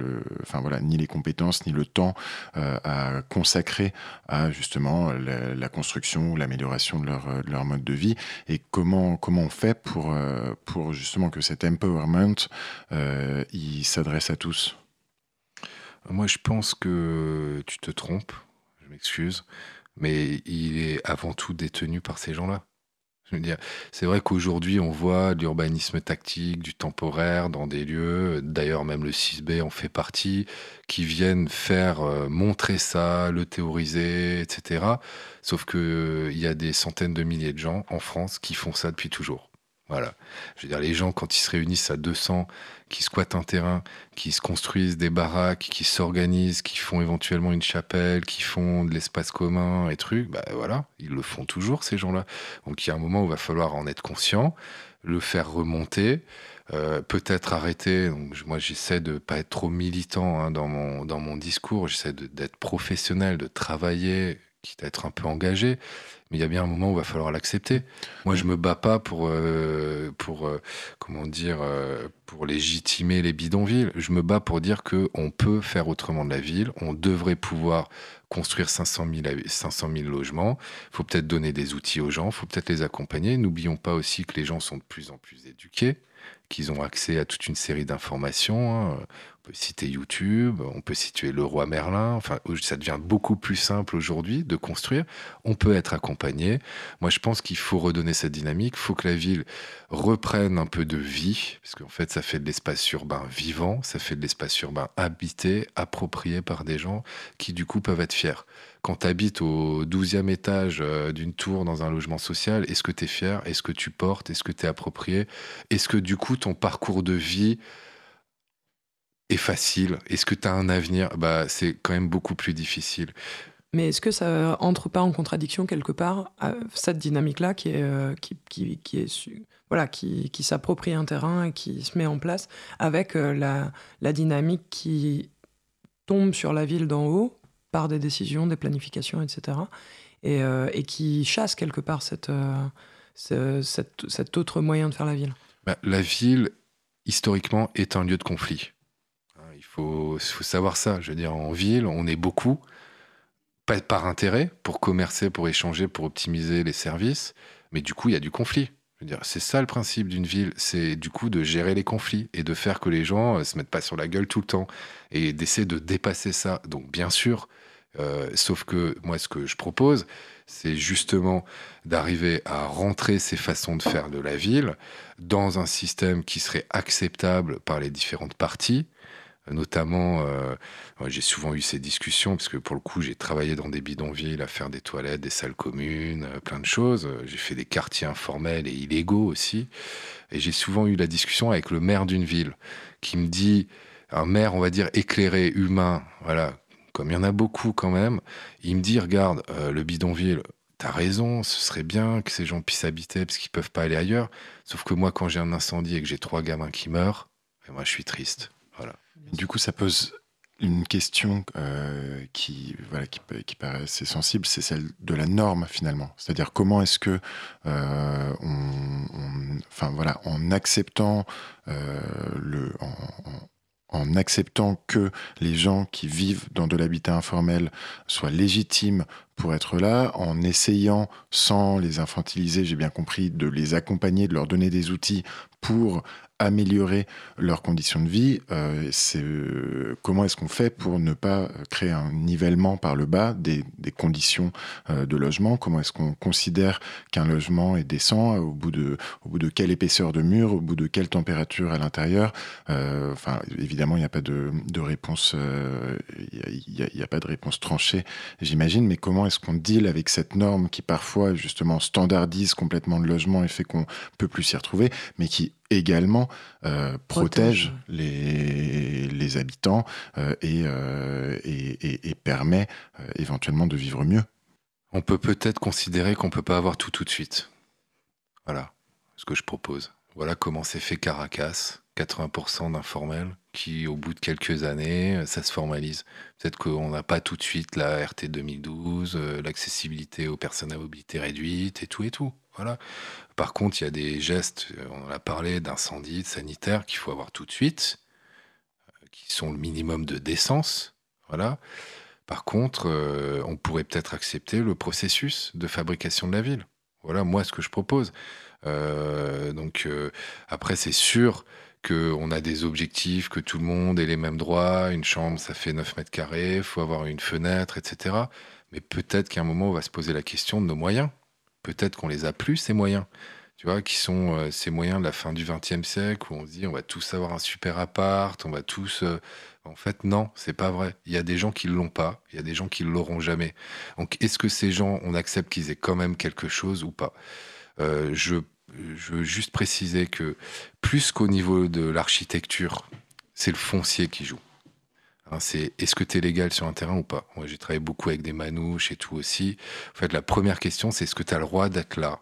ni les compétences ni le temps euh, à consacrer à justement la, construction ou l'amélioration de leur, de leur, mode de vie et comment, comment on fait pour, justement que cet empowerment s'adresse à tous? Moi, je pense que tu te trompes. Je m'excuse mais il est avant tout détenu par ces gens-là. c'est vrai qu'aujourd'hui, on voit l'urbanisme tactique, du temporaire dans des lieux, d'ailleurs même le 6B en fait partie, qui viennent faire euh, montrer ça, le théoriser, etc. Sauf qu'il il y a des centaines de milliers de gens en France qui font ça depuis toujours. Voilà. Je veux dire, les gens, quand ils se réunissent à 200, qui squattent un terrain, qui se construisent des baraques, qui s'organisent, qui font éventuellement une chapelle, qui font de l'espace commun et trucs, bah voilà, ils le font toujours, ces gens-là. Donc il y a un moment où il va falloir en être conscient, le faire remonter, euh, peut-être arrêter. Donc, moi, j'essaie de pas être trop militant hein, dans, mon, dans mon discours, j'essaie d'être professionnel, de travailler, quitte à être un peu engagé, mais il y a bien un moment où il va falloir l'accepter. Moi, je me bats pas pour, euh, euh, comment dire, euh, pour légitimer les bidonvilles. Je me bats pour dire que on peut faire autrement de la ville. On devrait pouvoir construire 500 000, 500 000 logements. Il faut peut-être donner des outils aux gens. Il faut peut-être les accompagner. N'oublions pas aussi que les gens sont de plus en plus éduqués qu'ils ont accès à toute une série d'informations. Hein. On peut citer YouTube, on peut situer le roi Merlin. Enfin, ça devient beaucoup plus simple aujourd'hui de construire. On peut être accompagné. Moi, je pense qu'il faut redonner cette dynamique. Il faut que la ville reprenne un peu de vie, parce qu'en fait, ça fait de l'espace urbain vivant, ça fait de l'espace urbain habité, approprié par des gens qui, du coup, peuvent être fiers. Quand tu habites au 12e étage euh, d'une tour dans un logement social, est-ce que tu es fier? Est-ce que tu portes? Est-ce que tu es approprié? Est-ce que, du coup, ton parcours de vie est facile? Est-ce que tu as un avenir? Bah, C'est quand même beaucoup plus difficile. Mais est-ce que ça entre pas en contradiction quelque part cette dynamique-là qui est, euh, qui, qui, voilà, qui, qui s'approprie un terrain et qui se met en place avec euh, la, la dynamique qui tombe sur la ville d'en haut par des décisions, des planifications, etc. Et, euh, et qui chasse quelque part cette, cette, cet autre moyen de faire la ville bah, La ville, historiquement, est un lieu de conflit faut, faut savoir ça. Je veux dire, en ville, on est beaucoup, pas par intérêt, pour commercer, pour échanger, pour optimiser les services, mais du coup, il y a du conflit. C'est ça le principe d'une ville, c'est du coup de gérer les conflits et de faire que les gens euh, se mettent pas sur la gueule tout le temps et d'essayer de dépasser ça. Donc bien sûr, euh, sauf que moi ce que je propose, c'est justement d'arriver à rentrer ces façons de faire de la ville dans un système qui serait acceptable par les différentes parties Notamment, euh, j'ai souvent eu ces discussions, parce que pour le coup, j'ai travaillé dans des bidonvilles à faire des toilettes, des salles communes, euh, plein de choses. J'ai fait des quartiers informels et illégaux aussi. Et j'ai souvent eu la discussion avec le maire d'une ville, qui me dit, un maire, on va dire, éclairé, humain, voilà, comme il y en a beaucoup quand même, il me dit, regarde, euh, le bidonville, t'as raison, ce serait bien que ces gens puissent habiter parce qu'ils peuvent pas aller ailleurs. Sauf que moi, quand j'ai un incendie et que j'ai trois gamins qui meurent, ben moi, je suis triste. Voilà. Du coup, ça pose une question euh, qui, voilà, qui, qui, paraît assez sensible, c'est celle de la norme finalement. C'est-à-dire comment est-ce que, euh, on, enfin voilà, en acceptant euh, le, en, en acceptant que les gens qui vivent dans de l'habitat informel soient légitimes pour être là, en essayant, sans les infantiliser, j'ai bien compris, de les accompagner, de leur donner des outils pour améliorer leurs conditions de vie, euh, euh, comment est-ce qu'on fait pour ne pas créer un nivellement par le bas des, conditions euh, de logement? Comment est-ce qu'on considère qu'un logement est décent au bout de quelle épaisseur de mur, au bout de quelle température à l'intérieur? Enfin, évidemment, il n'y a pas de, réponse, il n'y pas de réponse tranchée, j'imagine. Mais comment est-ce qu'on deal avec cette norme qui parfois justement standardise complètement le logement et fait qu'on peut plus s'y retrouver, mais qui également euh, protège, Les, les, habitants euh, euh, et, et, permet éventuellement de vivre mieux. On peut peut-être considérer qu'on ne peut pas avoir tout tout de suite. Voilà ce que je propose. Voilà comment s'est fait Caracas, 80% d'informels qui, au bout de quelques années, ça se formalise. Peut-être qu'on n'a pas tout de suite la RT 2012, l'accessibilité aux personnes à mobilité réduite et tout et tout. Voilà. Par contre, il y a des gestes, euh, on en a parlé, d'incendie, de sanitaire, qu'il faut avoir tout de suite, euh, qui sont le minimum de décence. Voilà. Par contre, euh, on pourrait peut-être accepter le processus de fabrication de la ville. Voilà, moi, ce que je propose. donc, après, c'est sûr qu'on a des objectifs, que tout le monde ait les mêmes droits. Une chambre, ça fait 9 mètres carrés, il faut avoir une fenêtre, etc. Mais peut-être qu'à un moment, on va se poser la question de nos moyens. Peut-être qu'on les a plus, ces moyens. Tu vois, qui sont euh, ces moyens de la fin du XXe siècle où on se dit on va tous avoir un super appart, on va tous. Euh, en fait, non, c'est pas vrai. Il y a des gens qui l'ont pas, il y a des gens qui l'auront jamais. Donc, est-ce que ces gens, on accepte qu'ils aient quand même quelque chose ou pas? Euh, je, je veux juste préciser que plus qu'au niveau de l'architecture, c'est le foncier qui joue. Hein, c'est est-ce que tu es légal sur un terrain ou pas? Moi, j'ai travaillé beaucoup avec des manouches et tout aussi. En fait, la première question, c'est est-ce que tu as le droit d'être là?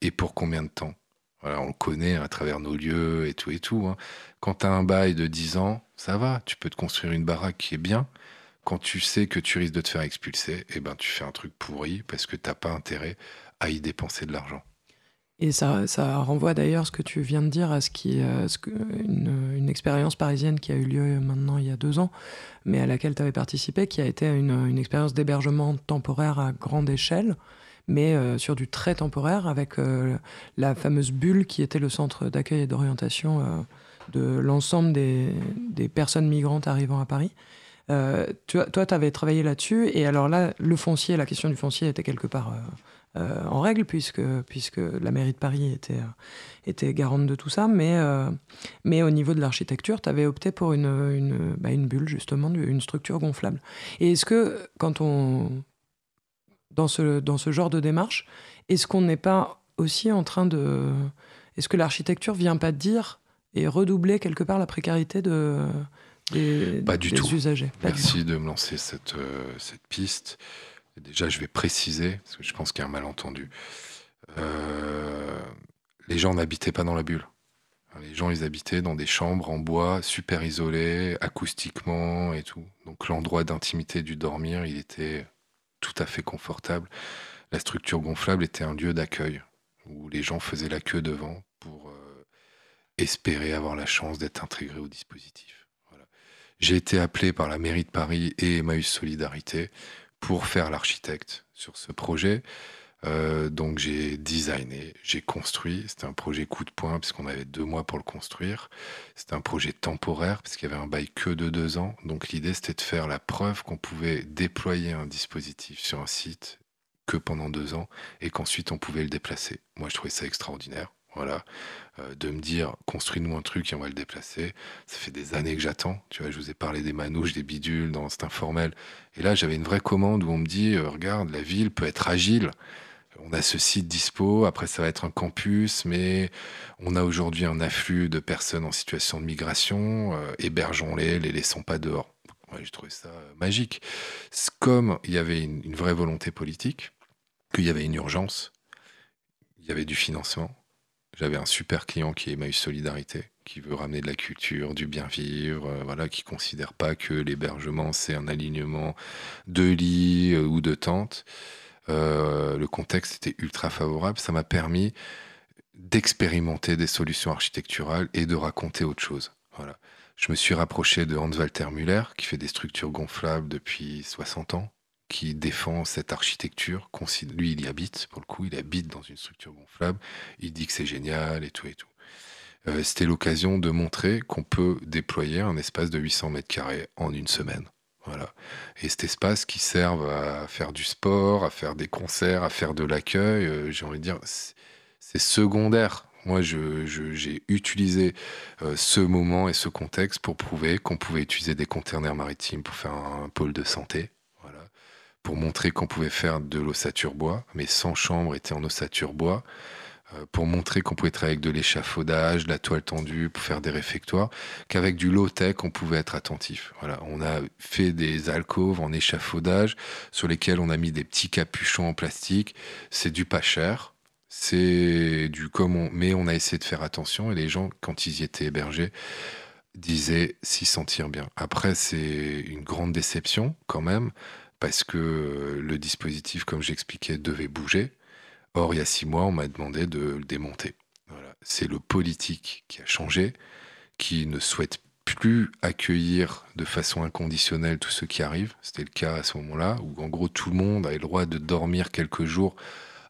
Et pour combien de temps? Voilà, On le connaît à travers nos lieux et tout et tout. Hein. Quand tu as un bail de 10 ans, ça va, tu peux te construire une baraque qui est bien. Quand tu sais que tu risques de te faire expulser, eh ben, tu fais un truc pourri parce que tu n'as pas intérêt à y dépenser de l'argent. Et ça, ça renvoie d'ailleurs ce que tu viens de dire à ce qui, euh, ce que, une, expérience parisienne qui a eu lieu maintenant il y a deux ans, mais à laquelle tu avais participé, qui a été une, expérience d'hébergement temporaire à grande échelle, mais euh, sur du très temporaire, avec euh, la fameuse bulle qui était le centre d'accueil et d'orientation euh, de l'ensemble des, personnes migrantes arrivant à Paris. toi, tu avais travaillé là-dessus, et alors là, le foncier, la question du foncier était quelque part euh, en règle, puisque, puisque la mairie de Paris était, euh, était garante de tout ça. Mais, euh, mais au niveau de l'architecture, tu avais opté pour une, une, bah, une, bulle, justement, une structure gonflable. Et est-ce que, quand on. Dans ce, dans ce genre de démarche, est-ce qu'on n'est pas aussi en train de. Est-ce que l'architecture vient pas dire et redoubler quelque part la précarité de, des, pas du tout. usagers? Merci de me lancer cette, cette piste. Déjà, je vais préciser, parce que je pense qu'il y a un malentendu. Euh, les gens n'habitaient pas dans la bulle. Les gens, ils habitaient dans des chambres en bois, super isolées, acoustiquement et tout. Donc l'endroit d'intimité du dormir, il était tout à fait confortable. La structure gonflable était un lieu d'accueil où les gens faisaient la queue devant pour euh, espérer avoir la chance d'être intégrés au dispositif. J'ai été appelé par la mairie de Paris et Emmaüs Solidarité pour faire l'architecte sur ce projet. Euh, donc j'ai designé, j'ai construit. C'était un projet coup de poing puisqu'on avait deux mois pour le construire. C'était un projet temporaire puisqu'il y avait un bail que de deux ans. Donc l'idée c'était de faire la preuve qu'on pouvait déployer un dispositif sur un site que pendant deux ans et qu'ensuite on pouvait le déplacer. Moi je trouvais ça extraordinaire. Voilà, euh, de me dire construis-nous un truc et on va le déplacer. Ça fait des années que j'attends. Tu vois, je vous ai parlé des manouches, des bidules dans cet informel. Et là, j'avais une vraie commande où on me dit euh, regarde, la ville peut être agile. On a ce site dispo, après ça va être un campus, mais on a aujourd'hui un afflux de personnes en situation de migration, euh, hébergeons-les, les laissons pas dehors. Ouais, J'ai trouvé ça magique. Comme il y avait une, une vraie volonté politique, qu'il y avait une urgence, il y avait du financement, j'avais un super client qui est Emmaüs Solidarité, qui veut ramener de la culture, du bien vivre, euh, voilà, qui considère pas que l'hébergement c'est un alignement de lits euh, ou de tentes. Euh, le contexte était ultra favorable. Ça m'a permis d'expérimenter des solutions architecturales et de raconter autre chose. Voilà. Je me suis rapproché de Hans-Walter Müller, qui fait des structures gonflables depuis 60 ans, qui défend cette architecture. Lui, il y habite, pour le coup, il habite dans une structure gonflable. Il dit que c'est génial et tout et tout. Euh, c'était l'occasion de montrer qu'on peut déployer un espace de 800 mètres carrés en une semaine. Voilà. Et cet espace qui serve à faire du sport, à faire des concerts, à faire de l'accueil, euh, j'ai envie de dire, c'est secondaire. Moi, j'ai utilisé euh, ce moment et ce contexte pour prouver qu'on pouvait utiliser des conteneurs maritimes pour faire un pôle de santé pour montrer qu'on pouvait faire de l'ossature bois, mais sans chambre était en ossature bois, euh, pour montrer qu'on pouvait travailler avec de l'échafaudage, de la toile tendue pour faire des réfectoires, qu'avec du low-tech, on pouvait être attentif. Voilà, on a fait des alcôves en échafaudage sur lesquels on a mis des petits capuchons en plastique. C'est du pas cher, c'est du comme mais on a essayé de faire attention et les gens, quand ils y étaient hébergés, disaient s'y sentir bien. Après, c'est une grande déception quand même parce que euh, le dispositif, comme j'expliquais, devait bouger. Or, il y a six mois, on m'a demandé de le démonter. C'est le politique qui a changé, qui ne souhaite plus accueillir de façon inconditionnelle tous ceux qui arrivent. C'était le cas à ce moment-là, où en gros tout le monde a le droit de dormir quelques jours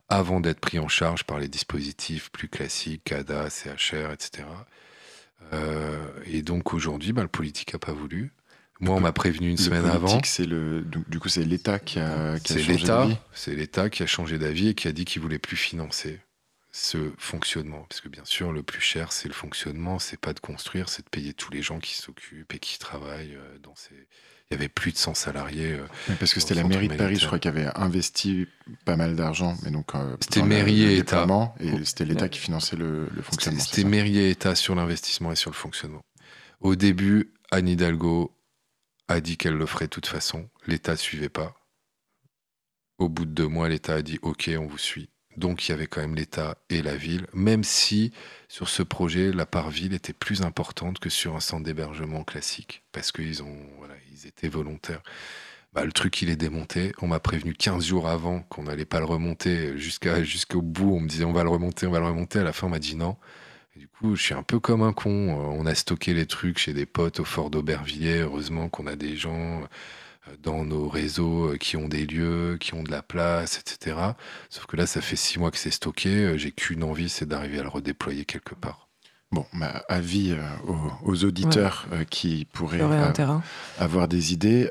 avant d'être pris en charge par les dispositifs plus classiques, CADA, CHR, etc. Euh, et donc aujourd'hui, bah, le politique n'a pas voulu. Moi, on m'a prévenu une semaine avant. C'est le, du coup, c'est l'État qui a, qui a changé d'avis. C'est l'État qui a changé d'avis et qui a dit qu'il voulait plus financer ce fonctionnement. Parce que bien sûr, le plus cher, c'est le fonctionnement. C'est pas de construire, c'est de payer tous les gens qui s'occupent et qui travaillent euh, dans ces. Il y avait plus de 100 salariés. Euh, parce que c'était la mairie de Paris, je crois, qui avait investi pas mal d'argent. Mais donc, euh, c'était mairie et État. Et c'était l'État qui finançait le, le fonctionnement. C'était mairie et État sur l'investissement et sur le fonctionnement. Au début, Anne Hidalgo a dit qu'elle le ferait de toute façon. L'État ne suivait pas. Au bout de deux mois, l'État a dit OK, on vous suit. Donc il y avait quand même l'État et la ville, même si sur ce projet, la part ville était plus importante que sur un centre d'hébergement classique, parce qu'ils ont, voilà, ils étaient volontaires. Bah, le truc, il est démonté. On m'a prévenu 15 jours avant qu'on n'allait pas le remonter jusqu'au bout. On me disait on va le remonter, on va le remonter. À la fin, on m'a dit non. Du coup, je suis un peu comme un con. On a stocké les trucs chez des potes au fort d'Aubervilliers. Heureusement qu'on a des gens dans nos réseaux euh, qui ont des lieux, qui ont de la place, etc. Sauf que là, ça fait six mois que c'est stocké. Euh, j'ai qu'une envie, c'est d'arriver à le redéployer quelque part. Bon, bah, avis euh, aux, auditeurs euh, qui pourraient euh, avoir des idées.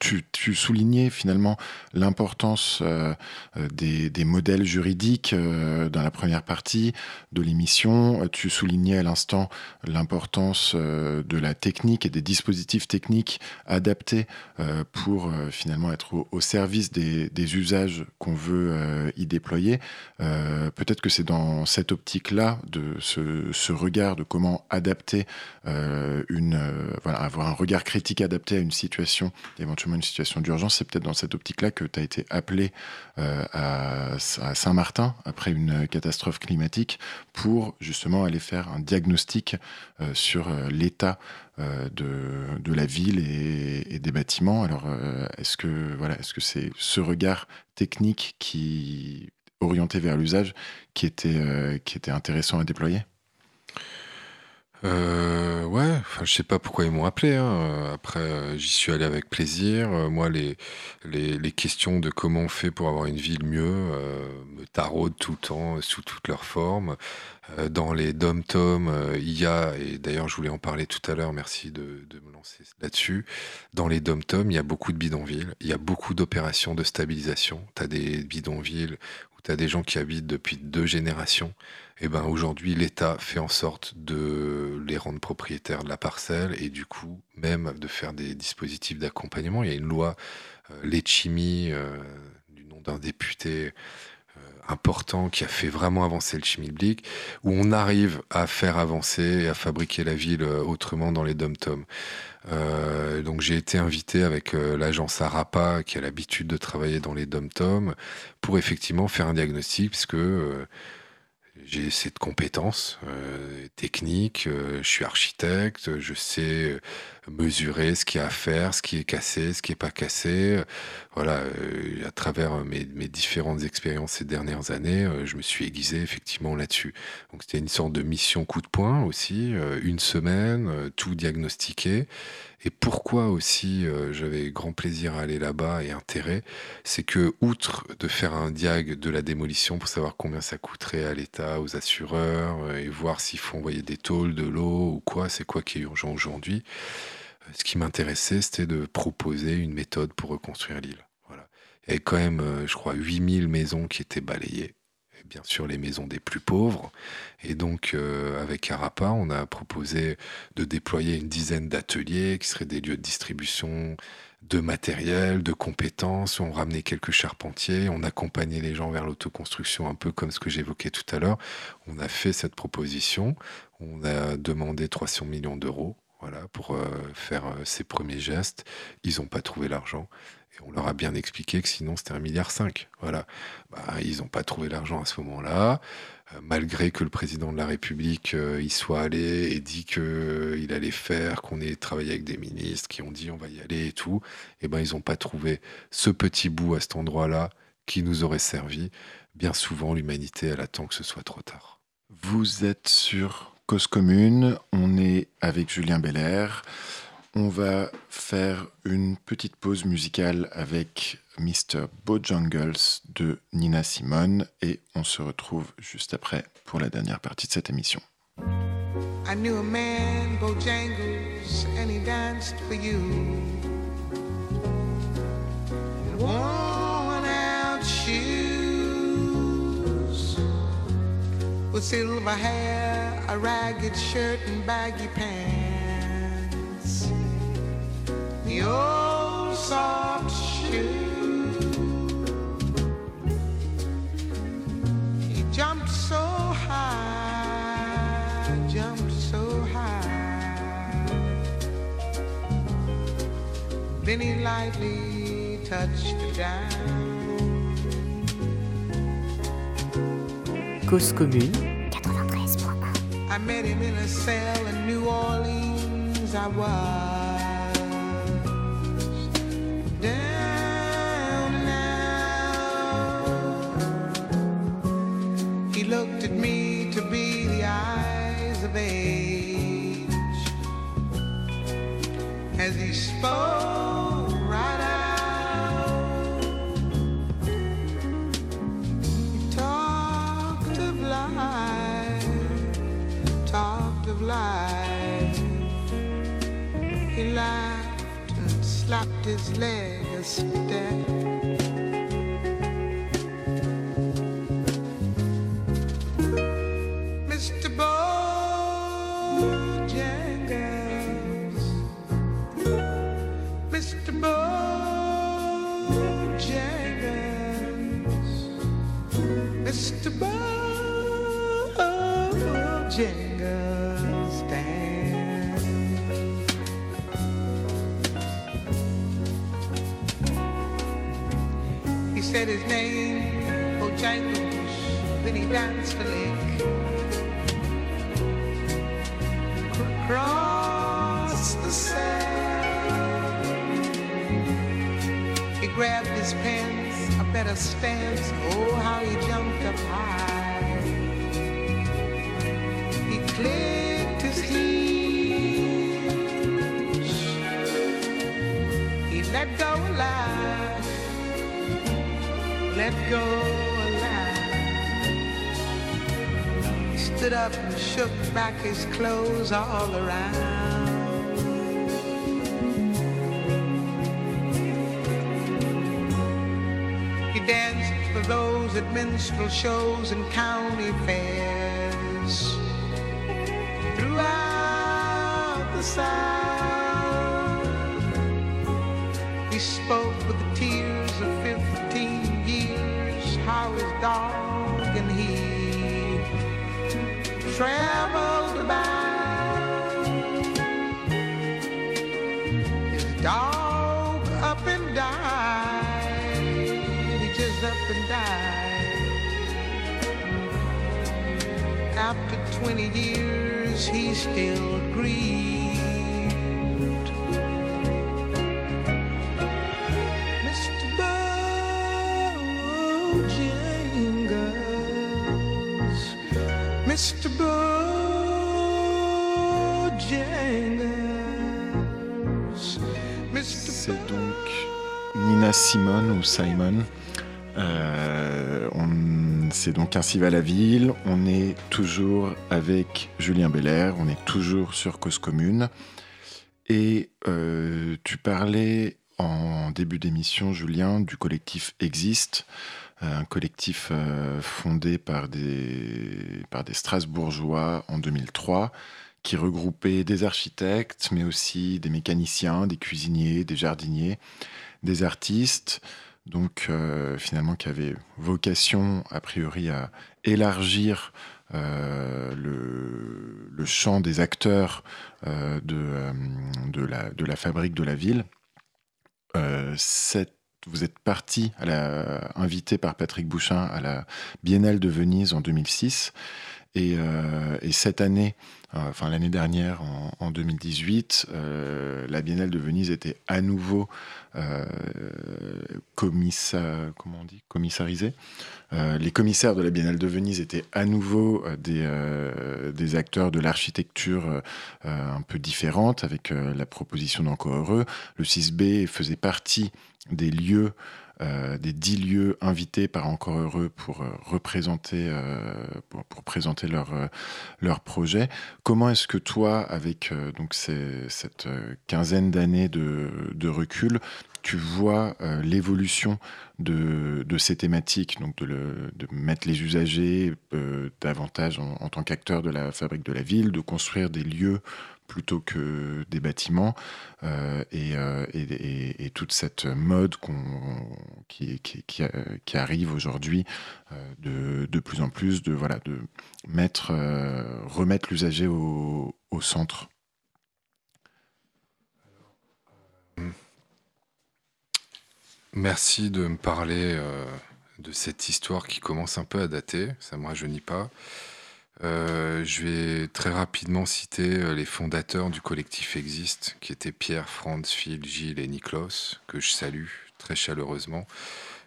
Tu, tu, soulignais finalement l'importance des, des, modèles juridiques dans la première partie de l'émission. Tu soulignais à l'instant l'importance de la technique et des dispositifs techniques adaptés pour finalement être au, au service des, des usages qu'on veut y déployer. Peut-être que c'est dans cette optique-là de ce ce regard de comment adapter euh, une, euh, voilà, avoir un regard critique adapté à une situation, éventuellement une situation d'urgence, c'est peut-être dans cette optique-là que tu as été appelé euh, à, Saint-Martin après une catastrophe climatique pour justement aller faire un diagnostic sur l'état de, la ville et, et des bâtiments. Alors, est-ce que voilà, est-ce que c'est ce regard technique qui orienté vers l'usage qui était, qui était intéressant à déployer? Euh, ouais, enfin, je sais pas pourquoi ils m'ont appelé. Hein. Après, euh, j'y suis allé avec plaisir. Euh, moi, les, les, questions de comment on fait pour avoir une ville mieux euh, me taraudent tout le temps, sous toutes leurs formes. Euh, dans les dom-tom, il y a, et d'ailleurs, je voulais en parler tout à l'heure, merci de, de me lancer là-dessus. Dans les dom-tom, il y a beaucoup de bidonvilles, il y a beaucoup d'opérations de stabilisation. Tu as des bidonvilles où tu as des gens qui habitent depuis deux générations eh ben aujourd'hui l'État fait en sorte de les rendre propriétaires de la parcelle et du coup même de faire des dispositifs d'accompagnement. Il y a une loi euh, Lechimi euh, du nom d'un député euh, important qui a fait vraiment avancer le chimilblick, où on arrive à faire avancer et à fabriquer la ville euh, autrement dans les dom-toms. Euh, donc j'ai été invité avec l'agence Arapa qui a l'habitude de travailler dans les dom-toms pour effectivement faire un diagnostic puisque j'ai cette compétence euh, technique, euh, je suis architecte, je sais mesurer ce qu'il y a à faire, ce qui est cassé, ce qui n'est pas cassé. Voilà, euh, à travers mes, différentes expériences ces dernières années, je me suis aiguisé effectivement là-dessus. Donc c'était une sorte de mission coup de poing aussi, une semaine, tout diagnostiqué. Et pourquoi aussi euh, j'avais grand plaisir à aller là-bas et intérêt, c'est que outre de faire un diag de la démolition pour savoir combien ça coûterait à l'État, aux assureurs, euh, et voir s'il faut envoyer des tôles, de l'eau ou quoi, c'est quoi qui est urgent aujourd'hui, euh, ce qui m'intéressait, c'était de proposer une méthode pour reconstruire l'île. Voilà. Il y avait quand même, je crois, 8000 maisons qui étaient balayées bien sûr les maisons des plus pauvres. Et donc, euh, avec Arapa, on a proposé de déployer une dizaine d'ateliers qui seraient des lieux de distribution de matériel, de compétences. On ramenait quelques charpentiers, on accompagnait les gens vers l'autoconstruction, un peu comme ce que j'évoquais tout à l'heure. On a fait cette proposition, on a demandé 300 millions d'euros. Voilà, pour euh, faire euh, ces premiers gestes. Ils n'ont pas trouvé l'argent on leur a bien expliqué que sinon c'était un milliard cinq. Voilà. Bah, ils n'ont pas trouvé l'argent à ce moment-là. Euh, malgré que le président de la République y soit allé et dit qu'il allait faire, qu'on ait travaillé avec des ministres qui ont dit on va y aller et tout, eh ben ils n'ont pas trouvé ce petit bout à cet endroit-là qui nous aurait servi. Bien souvent, l'humanité, elle attend que ce soit trop tard. Vous êtes sur Cause Commune, on est avec Julien Belair. On va faire une petite pause musicale avec Mr. Bojangles de Nina Simone et on se retrouve juste après pour la dernière partie de cette émission. With silver hair, a ragged shirt, and baggy pants. The old soft shoe. He jumped so high, jumped so high. Then he lightly touched the down. Cause commune. 93.1. I met him in a cell in New Orleans. I was down now. He looked at me to be the eyes of age as he spoke his legacy. Said his name, Bojangles, then he danced a lick. Across the sand, he grabbed his pants, a better stance. Oh, how he jumped up high. Let go a laugh. He stood up and shook back his clothes all around. He danced for those at minstrel shows and county fairs throughout the South. 20 years, he still grieved. Mr. Bojangles, Mr. Bojangles, Mr. C'est donc Nina Simone ou Simon. C'est donc Ainsi va la ville. On est toujours avec Julien Belair. On est toujours sur Cause Commune. Et euh, tu parlais en début d'émission, Julien, du collectif Existe, euh, un collectif euh, fondé par des, par des Strasbourgeois en 2003 qui regroupait des architectes, mais aussi des mécaniciens, des cuisiniers, des jardiniers, des artistes, donc euh, finalement qui avait vocation a priori à élargir euh, le, champ des acteurs euh, de, la, fabrique de la ville. Vous êtes parti, invité par Patrick Bouchin à la Biennale de Venise en 2006. Et, et cette année, enfin l'année dernière, en, en 2018, euh, la Biennale de Venise était à nouveau commissa- comment on dit, commissarisée. Euh, les commissaires de la Biennale de Venise étaient à nouveau euh, des, euh, acteurs de l'architecture euh, euh, un peu différente, avec euh, la proposition d'Encore Heureux. Le 6B faisait partie des lieux des dix lieux invités par Encore Heureux pour représenter, pour, présenter leur, projet. Comment est-ce que toi, avec donc cette quinzaine d'années de, recul, tu vois euh, l'évolution de, ces thématiques, donc de, mettre les usagers euh, davantage en, tant qu'acteurs de la fabrique de la ville, de construire des lieux plutôt que des bâtiments, euh, et, toute cette mode qui, arrive aujourd'hui de, plus en plus de, voilà, de mettre, remettre l'usager au centre. Merci de me parler euh, de cette histoire qui commence un peu à dater, ça ne me rajeunit pas. Euh, je vais très rapidement citer euh, les fondateurs du collectif Existe, qui étaient Pierre, Franz, Phil, Gilles et Niklos, que je salue très chaleureusement,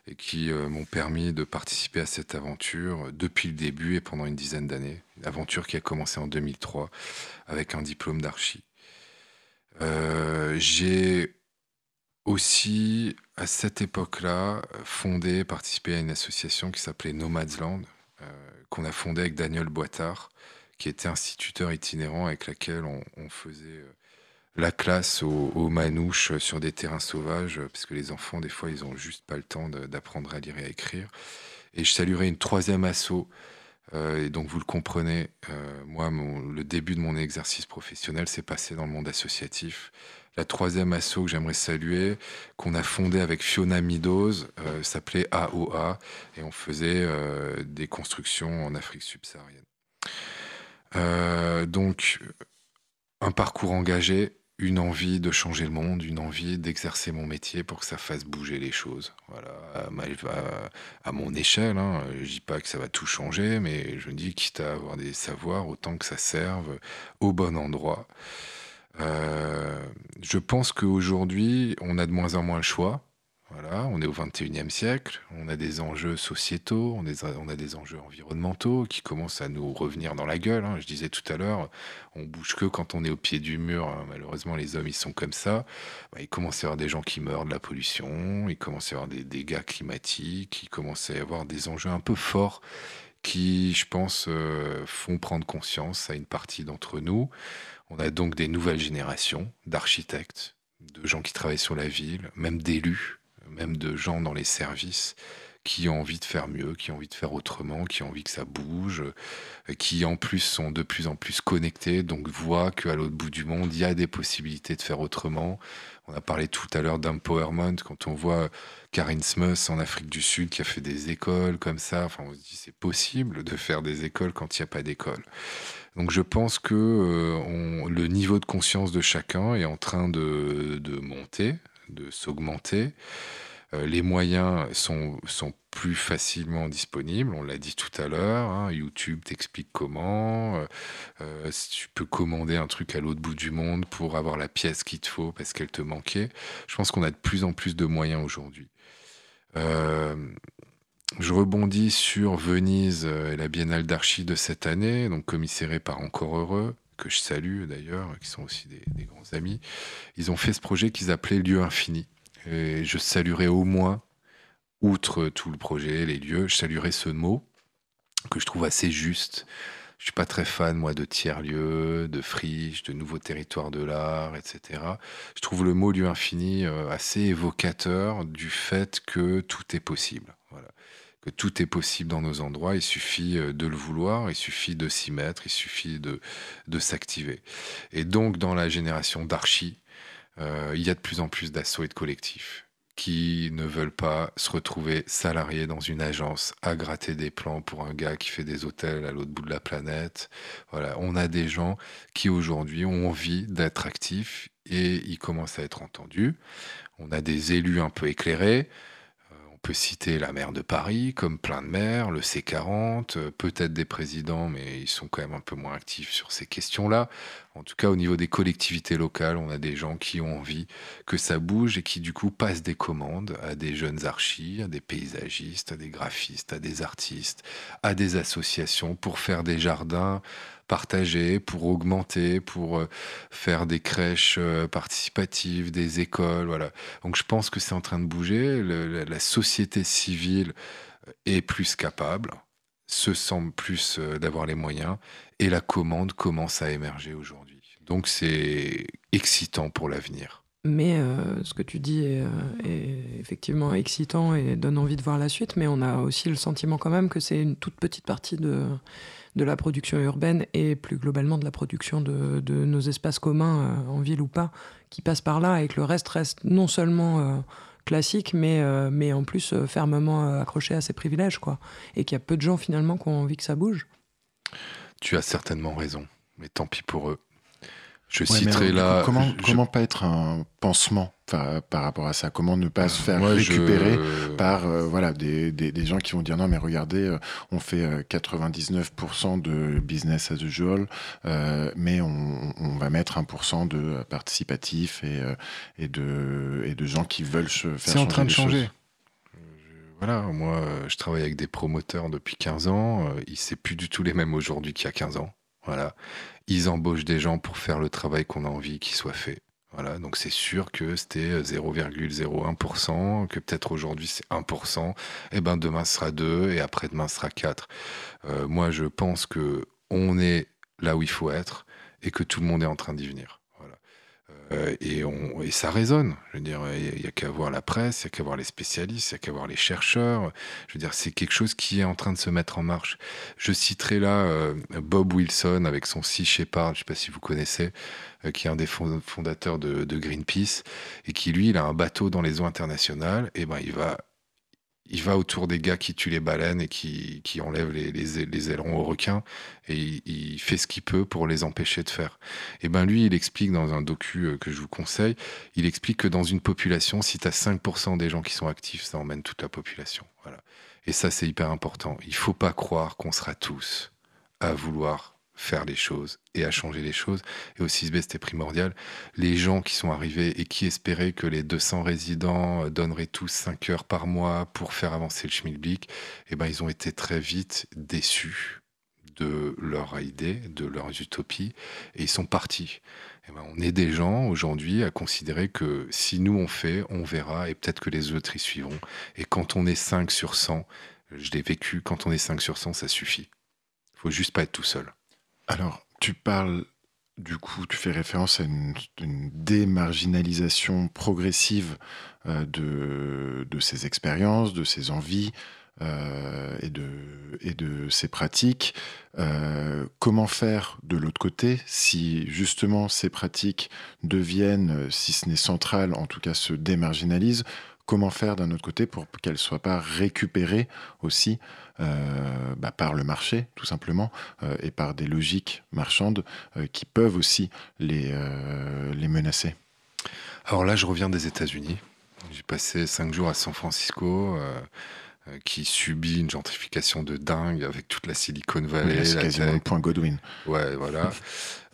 et qui m'ont permis de participer à cette aventure depuis le début et pendant une dizaine d'années. Aventure qui a commencé en 2003 avec un diplôme d'archi. J'ai aussi, à cette époque-là, fondé, participé à une association qui s'appelait Nomadsland, euh, qu'on a fondée avec Daniel Boitard, qui était instituteur itinérant avec laquelle on, faisait euh, la classe aux, manouches sur des terrains sauvages, parce que les enfants, des fois, ils n'ont juste pas le temps d'apprendre à lire et à écrire. Et je saluerai une troisième asso. Euh, et donc, vous le comprenez, moi, le début de mon exercice professionnel s'est passé dans le monde associatif la troisième asso que j'aimerais saluer, qu'on a fondé avec Fiona Meadows, euh, s'appelait AOA, et on faisait euh, des constructions en Afrique subsaharienne. Euh, donc, un parcours engagé, une envie de changer le monde, une envie d'exercer mon métier pour que ça fasse bouger les choses. Voilà, à, mon échelle, hein. je dis pas que ça va tout changer, mais je dis quitte à avoir des savoirs, autant que ça serve au bon endroit. Euh, je pense qu'aujourd'hui, on a de moins en moins le choix. Voilà, on est au 21e siècle, on a des enjeux sociétaux, on, a des enjeux environnementaux qui commencent à nous revenir dans la gueule. Hein. Je disais tout à l'heure, on bouge que quand on est au pied du mur. Hein. Malheureusement, les hommes, ils sont comme ça. Bah, il commence à y avoir des gens qui meurent de la pollution, il commence à y avoir des dégâts climatiques, il commence à y avoir des enjeux un peu forts qui, je pense, euh, font prendre conscience à une partie d'entre nous. On a donc des nouvelles générations d'architectes, de gens qui travaillent sur la ville, même d'élus, même de gens dans les services qui ont envie de faire mieux, qui ont envie de faire autrement, qui ont envie que ça bouge, euh, qui en plus sont de plus en plus connectés, donc voient qu'à l'autre bout du monde, il y a des possibilités de faire autrement. On a parlé tout à l'heure d'empowerment, quand on voit Karin Smuss en Afrique du Sud qui a fait des écoles comme ça, enfin on se dit c'est possible de faire des écoles quand il n'y a pas d'école. Donc je pense que euh, le niveau de conscience de chacun est en train de, monter, de s'augmenter. Euh, les moyens sont, sont plus facilement disponibles, on l'a dit tout à l'heure. Hein. YouTube t'explique comment. Euh, tu peux commander un truc à l'autre bout du monde pour avoir la pièce qu'il te faut parce qu'elle te manquait. Je pense qu'on a de plus en plus de moyens aujourd'hui. Je rebondis sur Venise et la Biennale d'Archi de cette année, donc commissérée par Encore Heureux, que je salue d'ailleurs, qui sont aussi des, grands amis. Ils ont fait ce projet qu'ils appelaient Lieu Infini. Et je saluerai au moins, outre tout le projet, les lieux, je saluerai ce mot que je trouve assez juste. Je suis pas très fan, moi, de tiers-lieux, de friches, de nouveaux territoires de l'art, etc. Je trouve le mot lieu infini euh, assez évocateur du fait que tout est possible. Voilà que tout est possible dans nos endroits. Il suffit euh, de le vouloir, il suffit de s'y mettre, il suffit de, de s'activer. Et donc, dans la génération d'archi, euh, il y a de plus en plus d'assauts et de collectifs qui ne veulent pas se retrouver salariés dans une agence à gratter des plans pour un gars qui fait des hôtels à l'autre bout de la planète. Voilà, on a des gens qui aujourd'hui ont envie d'être actifs et ils commencent à être entendus. On a des élus un peu éclairés peut citer la maire de Paris, comme plein de maires, le C40, euh, peut-être des présidents, mais ils sont quand même un peu moins actifs sur ces questions-là. En tout cas, au niveau des collectivités locales, on a des gens qui ont envie que ça bouge et qui, du coup, passent des commandes à des jeunes archis, à des paysagistes, à des graphistes, à des artistes, à des associations pour faire des jardins partagés, pour augmenter, pour euh, faire des crèches euh, participatives, des écoles. Voilà. Donc, je pense que c'est en train de bouger. la société civile est plus capable se semble plus d'avoir les moyens et la commande commence à émerger aujourd'hui. Donc c'est excitant pour l'avenir. Mais euh, ce que tu dis est, effectivement excitant et donne envie de voir la suite, mais on a aussi le sentiment quand même que c'est une toute petite partie de, de la production urbaine et plus globalement de la production de, de nos espaces communs, euh, en ville ou pas, qui passe par là et que le reste reste non seulement... Euh, classique, mais, mais en plus fermement accroché à ses privilèges, quoi. Et qu'il y a peu de gens finalement qui ont envie que ça bouge. Tu as certainement raison, mais tant pis pour eux. Je citerai là. Comment, comment pas être un pansement par rapport à ça? Comment ne pas se faire récupérer par euh, voilà des, des, gens qui vont dire non mais regardez, euh, on fait 99% euh, de business as usual, mais on, on, va mettre 1% de participatif et, et, de, et de gens qui veulent se faire C'est en train de changer. Voilà, moi, je travaille avec des promoteurs depuis 15 ans. Ils c'est plus du tout les mêmes aujourd'hui qu'il y a 15 ans. Voilà, ils embauchent des gens pour faire le travail qu'on a envie qu'il soit fait. Voilà, donc c'est sûr que c'était 0,01%, que peut-être aujourd'hui c'est 1%, et ben demain sera 2 et après-demain sera 4. moi je pense que on est là où il faut être et que tout le monde est en train d'y venir. Euh, et, ça résonne. Je veux dire, il n'y a, qu'à voir la presse, il n'y a qu'à voir les spécialistes, il n'y a qu'à voir les chercheurs. Je veux dire, c'est quelque chose qui est en train de se mettre en marche. Je citerai là euh, Bob Wilson avec son Sea Shepherd, je ne sais pas si vous connaissez, euh, qui est un des fondateurs de, de, Greenpeace, et qui, lui, il a un bateau dans les eaux internationales, et ben il va il va autour des gars qui tuent les baleines et qui, qui enlèvent les, les, ailerons aux requins et il, fait ce qu'il peut pour les empêcher de faire. Et ben lui, il explique dans un docu euh, que je vous conseille, il explique que dans une population, si tu as 5% des gens qui sont actifs, ça emmène toute la population. Voilà. Et ça, c'est hyper important. Il faut pas croire qu'on sera tous à vouloir faire les choses et à changer les choses. Et au 6B, c'était primordial. Les gens qui sont arrivés et qui espéraient que les 200 résidents euh, donneraient tous 5 heures par mois pour faire avancer le schmilblick, eh ben, ils ont été très vite déçus de leur idée, de leurs utopies, et ils sont partis. Eh ben, on est des gens aujourd'hui à considérer que si nous on fait, on verra, et peut-être que les autres y suivront. Et quand on est 5 sur 100, je l'ai vécu, quand on est 5 sur 100, ça suffit. Il faut juste pas être tout seul. Alors, tu parles, du coup, tu fais référence à une, démarginalisation progressive euh, de, ces expériences, de ces envies euh, et, de, et de ces pratiques. Euh, comment faire de l'autre côté si justement ces pratiques deviennent, si ce n'est central, en tout cas se démarginalisent? Comment faire d'un autre côté pour qu'elles ne soient pas récupérées aussi euh, bah, par le marché, tout simplement, euh, et par des logiques marchandes euh, qui peuvent aussi les, les menacer. Alors là, je reviens des États-Unis. J'ai passé cinq jours à San Francisco. qui subit une gentrification de dingue avec toute la Silicon Valley. c'est quasiment le point Godwin. Ouais, voilà.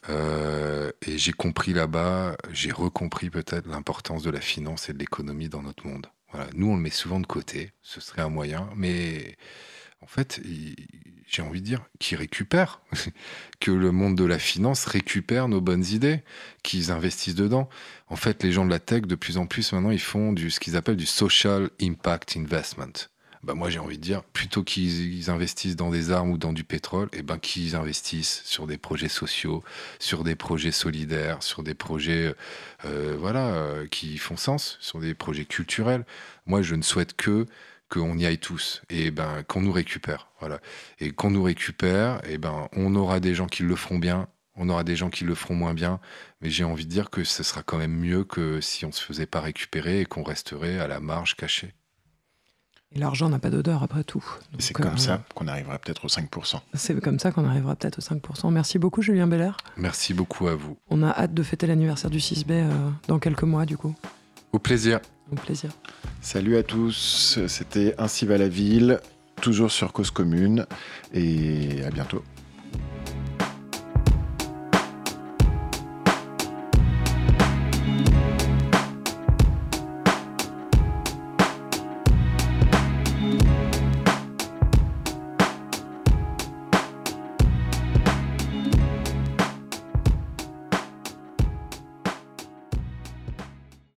et j'ai compris là-bas, j'ai recompris peut-être l'importance de la finance et de l'économie dans notre monde. Voilà. Nous, on le met souvent de côté, ce serait un moyen, mais en fait, j'ai envie de dire, qu'ils récupèrent, que le monde de la finance récupère nos bonnes idées, qu'ils investissent dedans. En fait, les gens de la tech, de plus en plus maintenant, ils font du, ce qu'ils appellent du social impact investment. Bah moi, j'ai envie de dire, plutôt qu'ils investissent dans des armes ou dans du pétrole, et eh ben qu'ils investissent sur des projets sociaux, sur des projets solidaires, sur des projets, euh, voilà, euh, qui font sens, sur des projets culturels. Moi, je ne souhaite que qu'on y aille tous et ben qu'on nous récupère voilà et qu'on nous récupère et ben on aura des gens qui le feront bien on aura des gens qui le feront moins bien mais j'ai envie de dire que ce sera quand même mieux que si on se faisait pas récupérer et qu'on resterait à la marge cachée et l'argent n'a pas d'odeur après tout. C'est comme euh, ça qu'on arrivera peut-être au 5%. C'est comme ça qu'on arrivera peut-être au 5%. Merci beaucoup Julien Belair. Merci beaucoup à vous. On a hâte de fêter l'anniversaire du 6B euh, dans quelques mois du coup. Au plaisir. Plaisir. Salut à tous, c'était Ainsi va la ville, toujours sur Cause Commune, et à bientôt.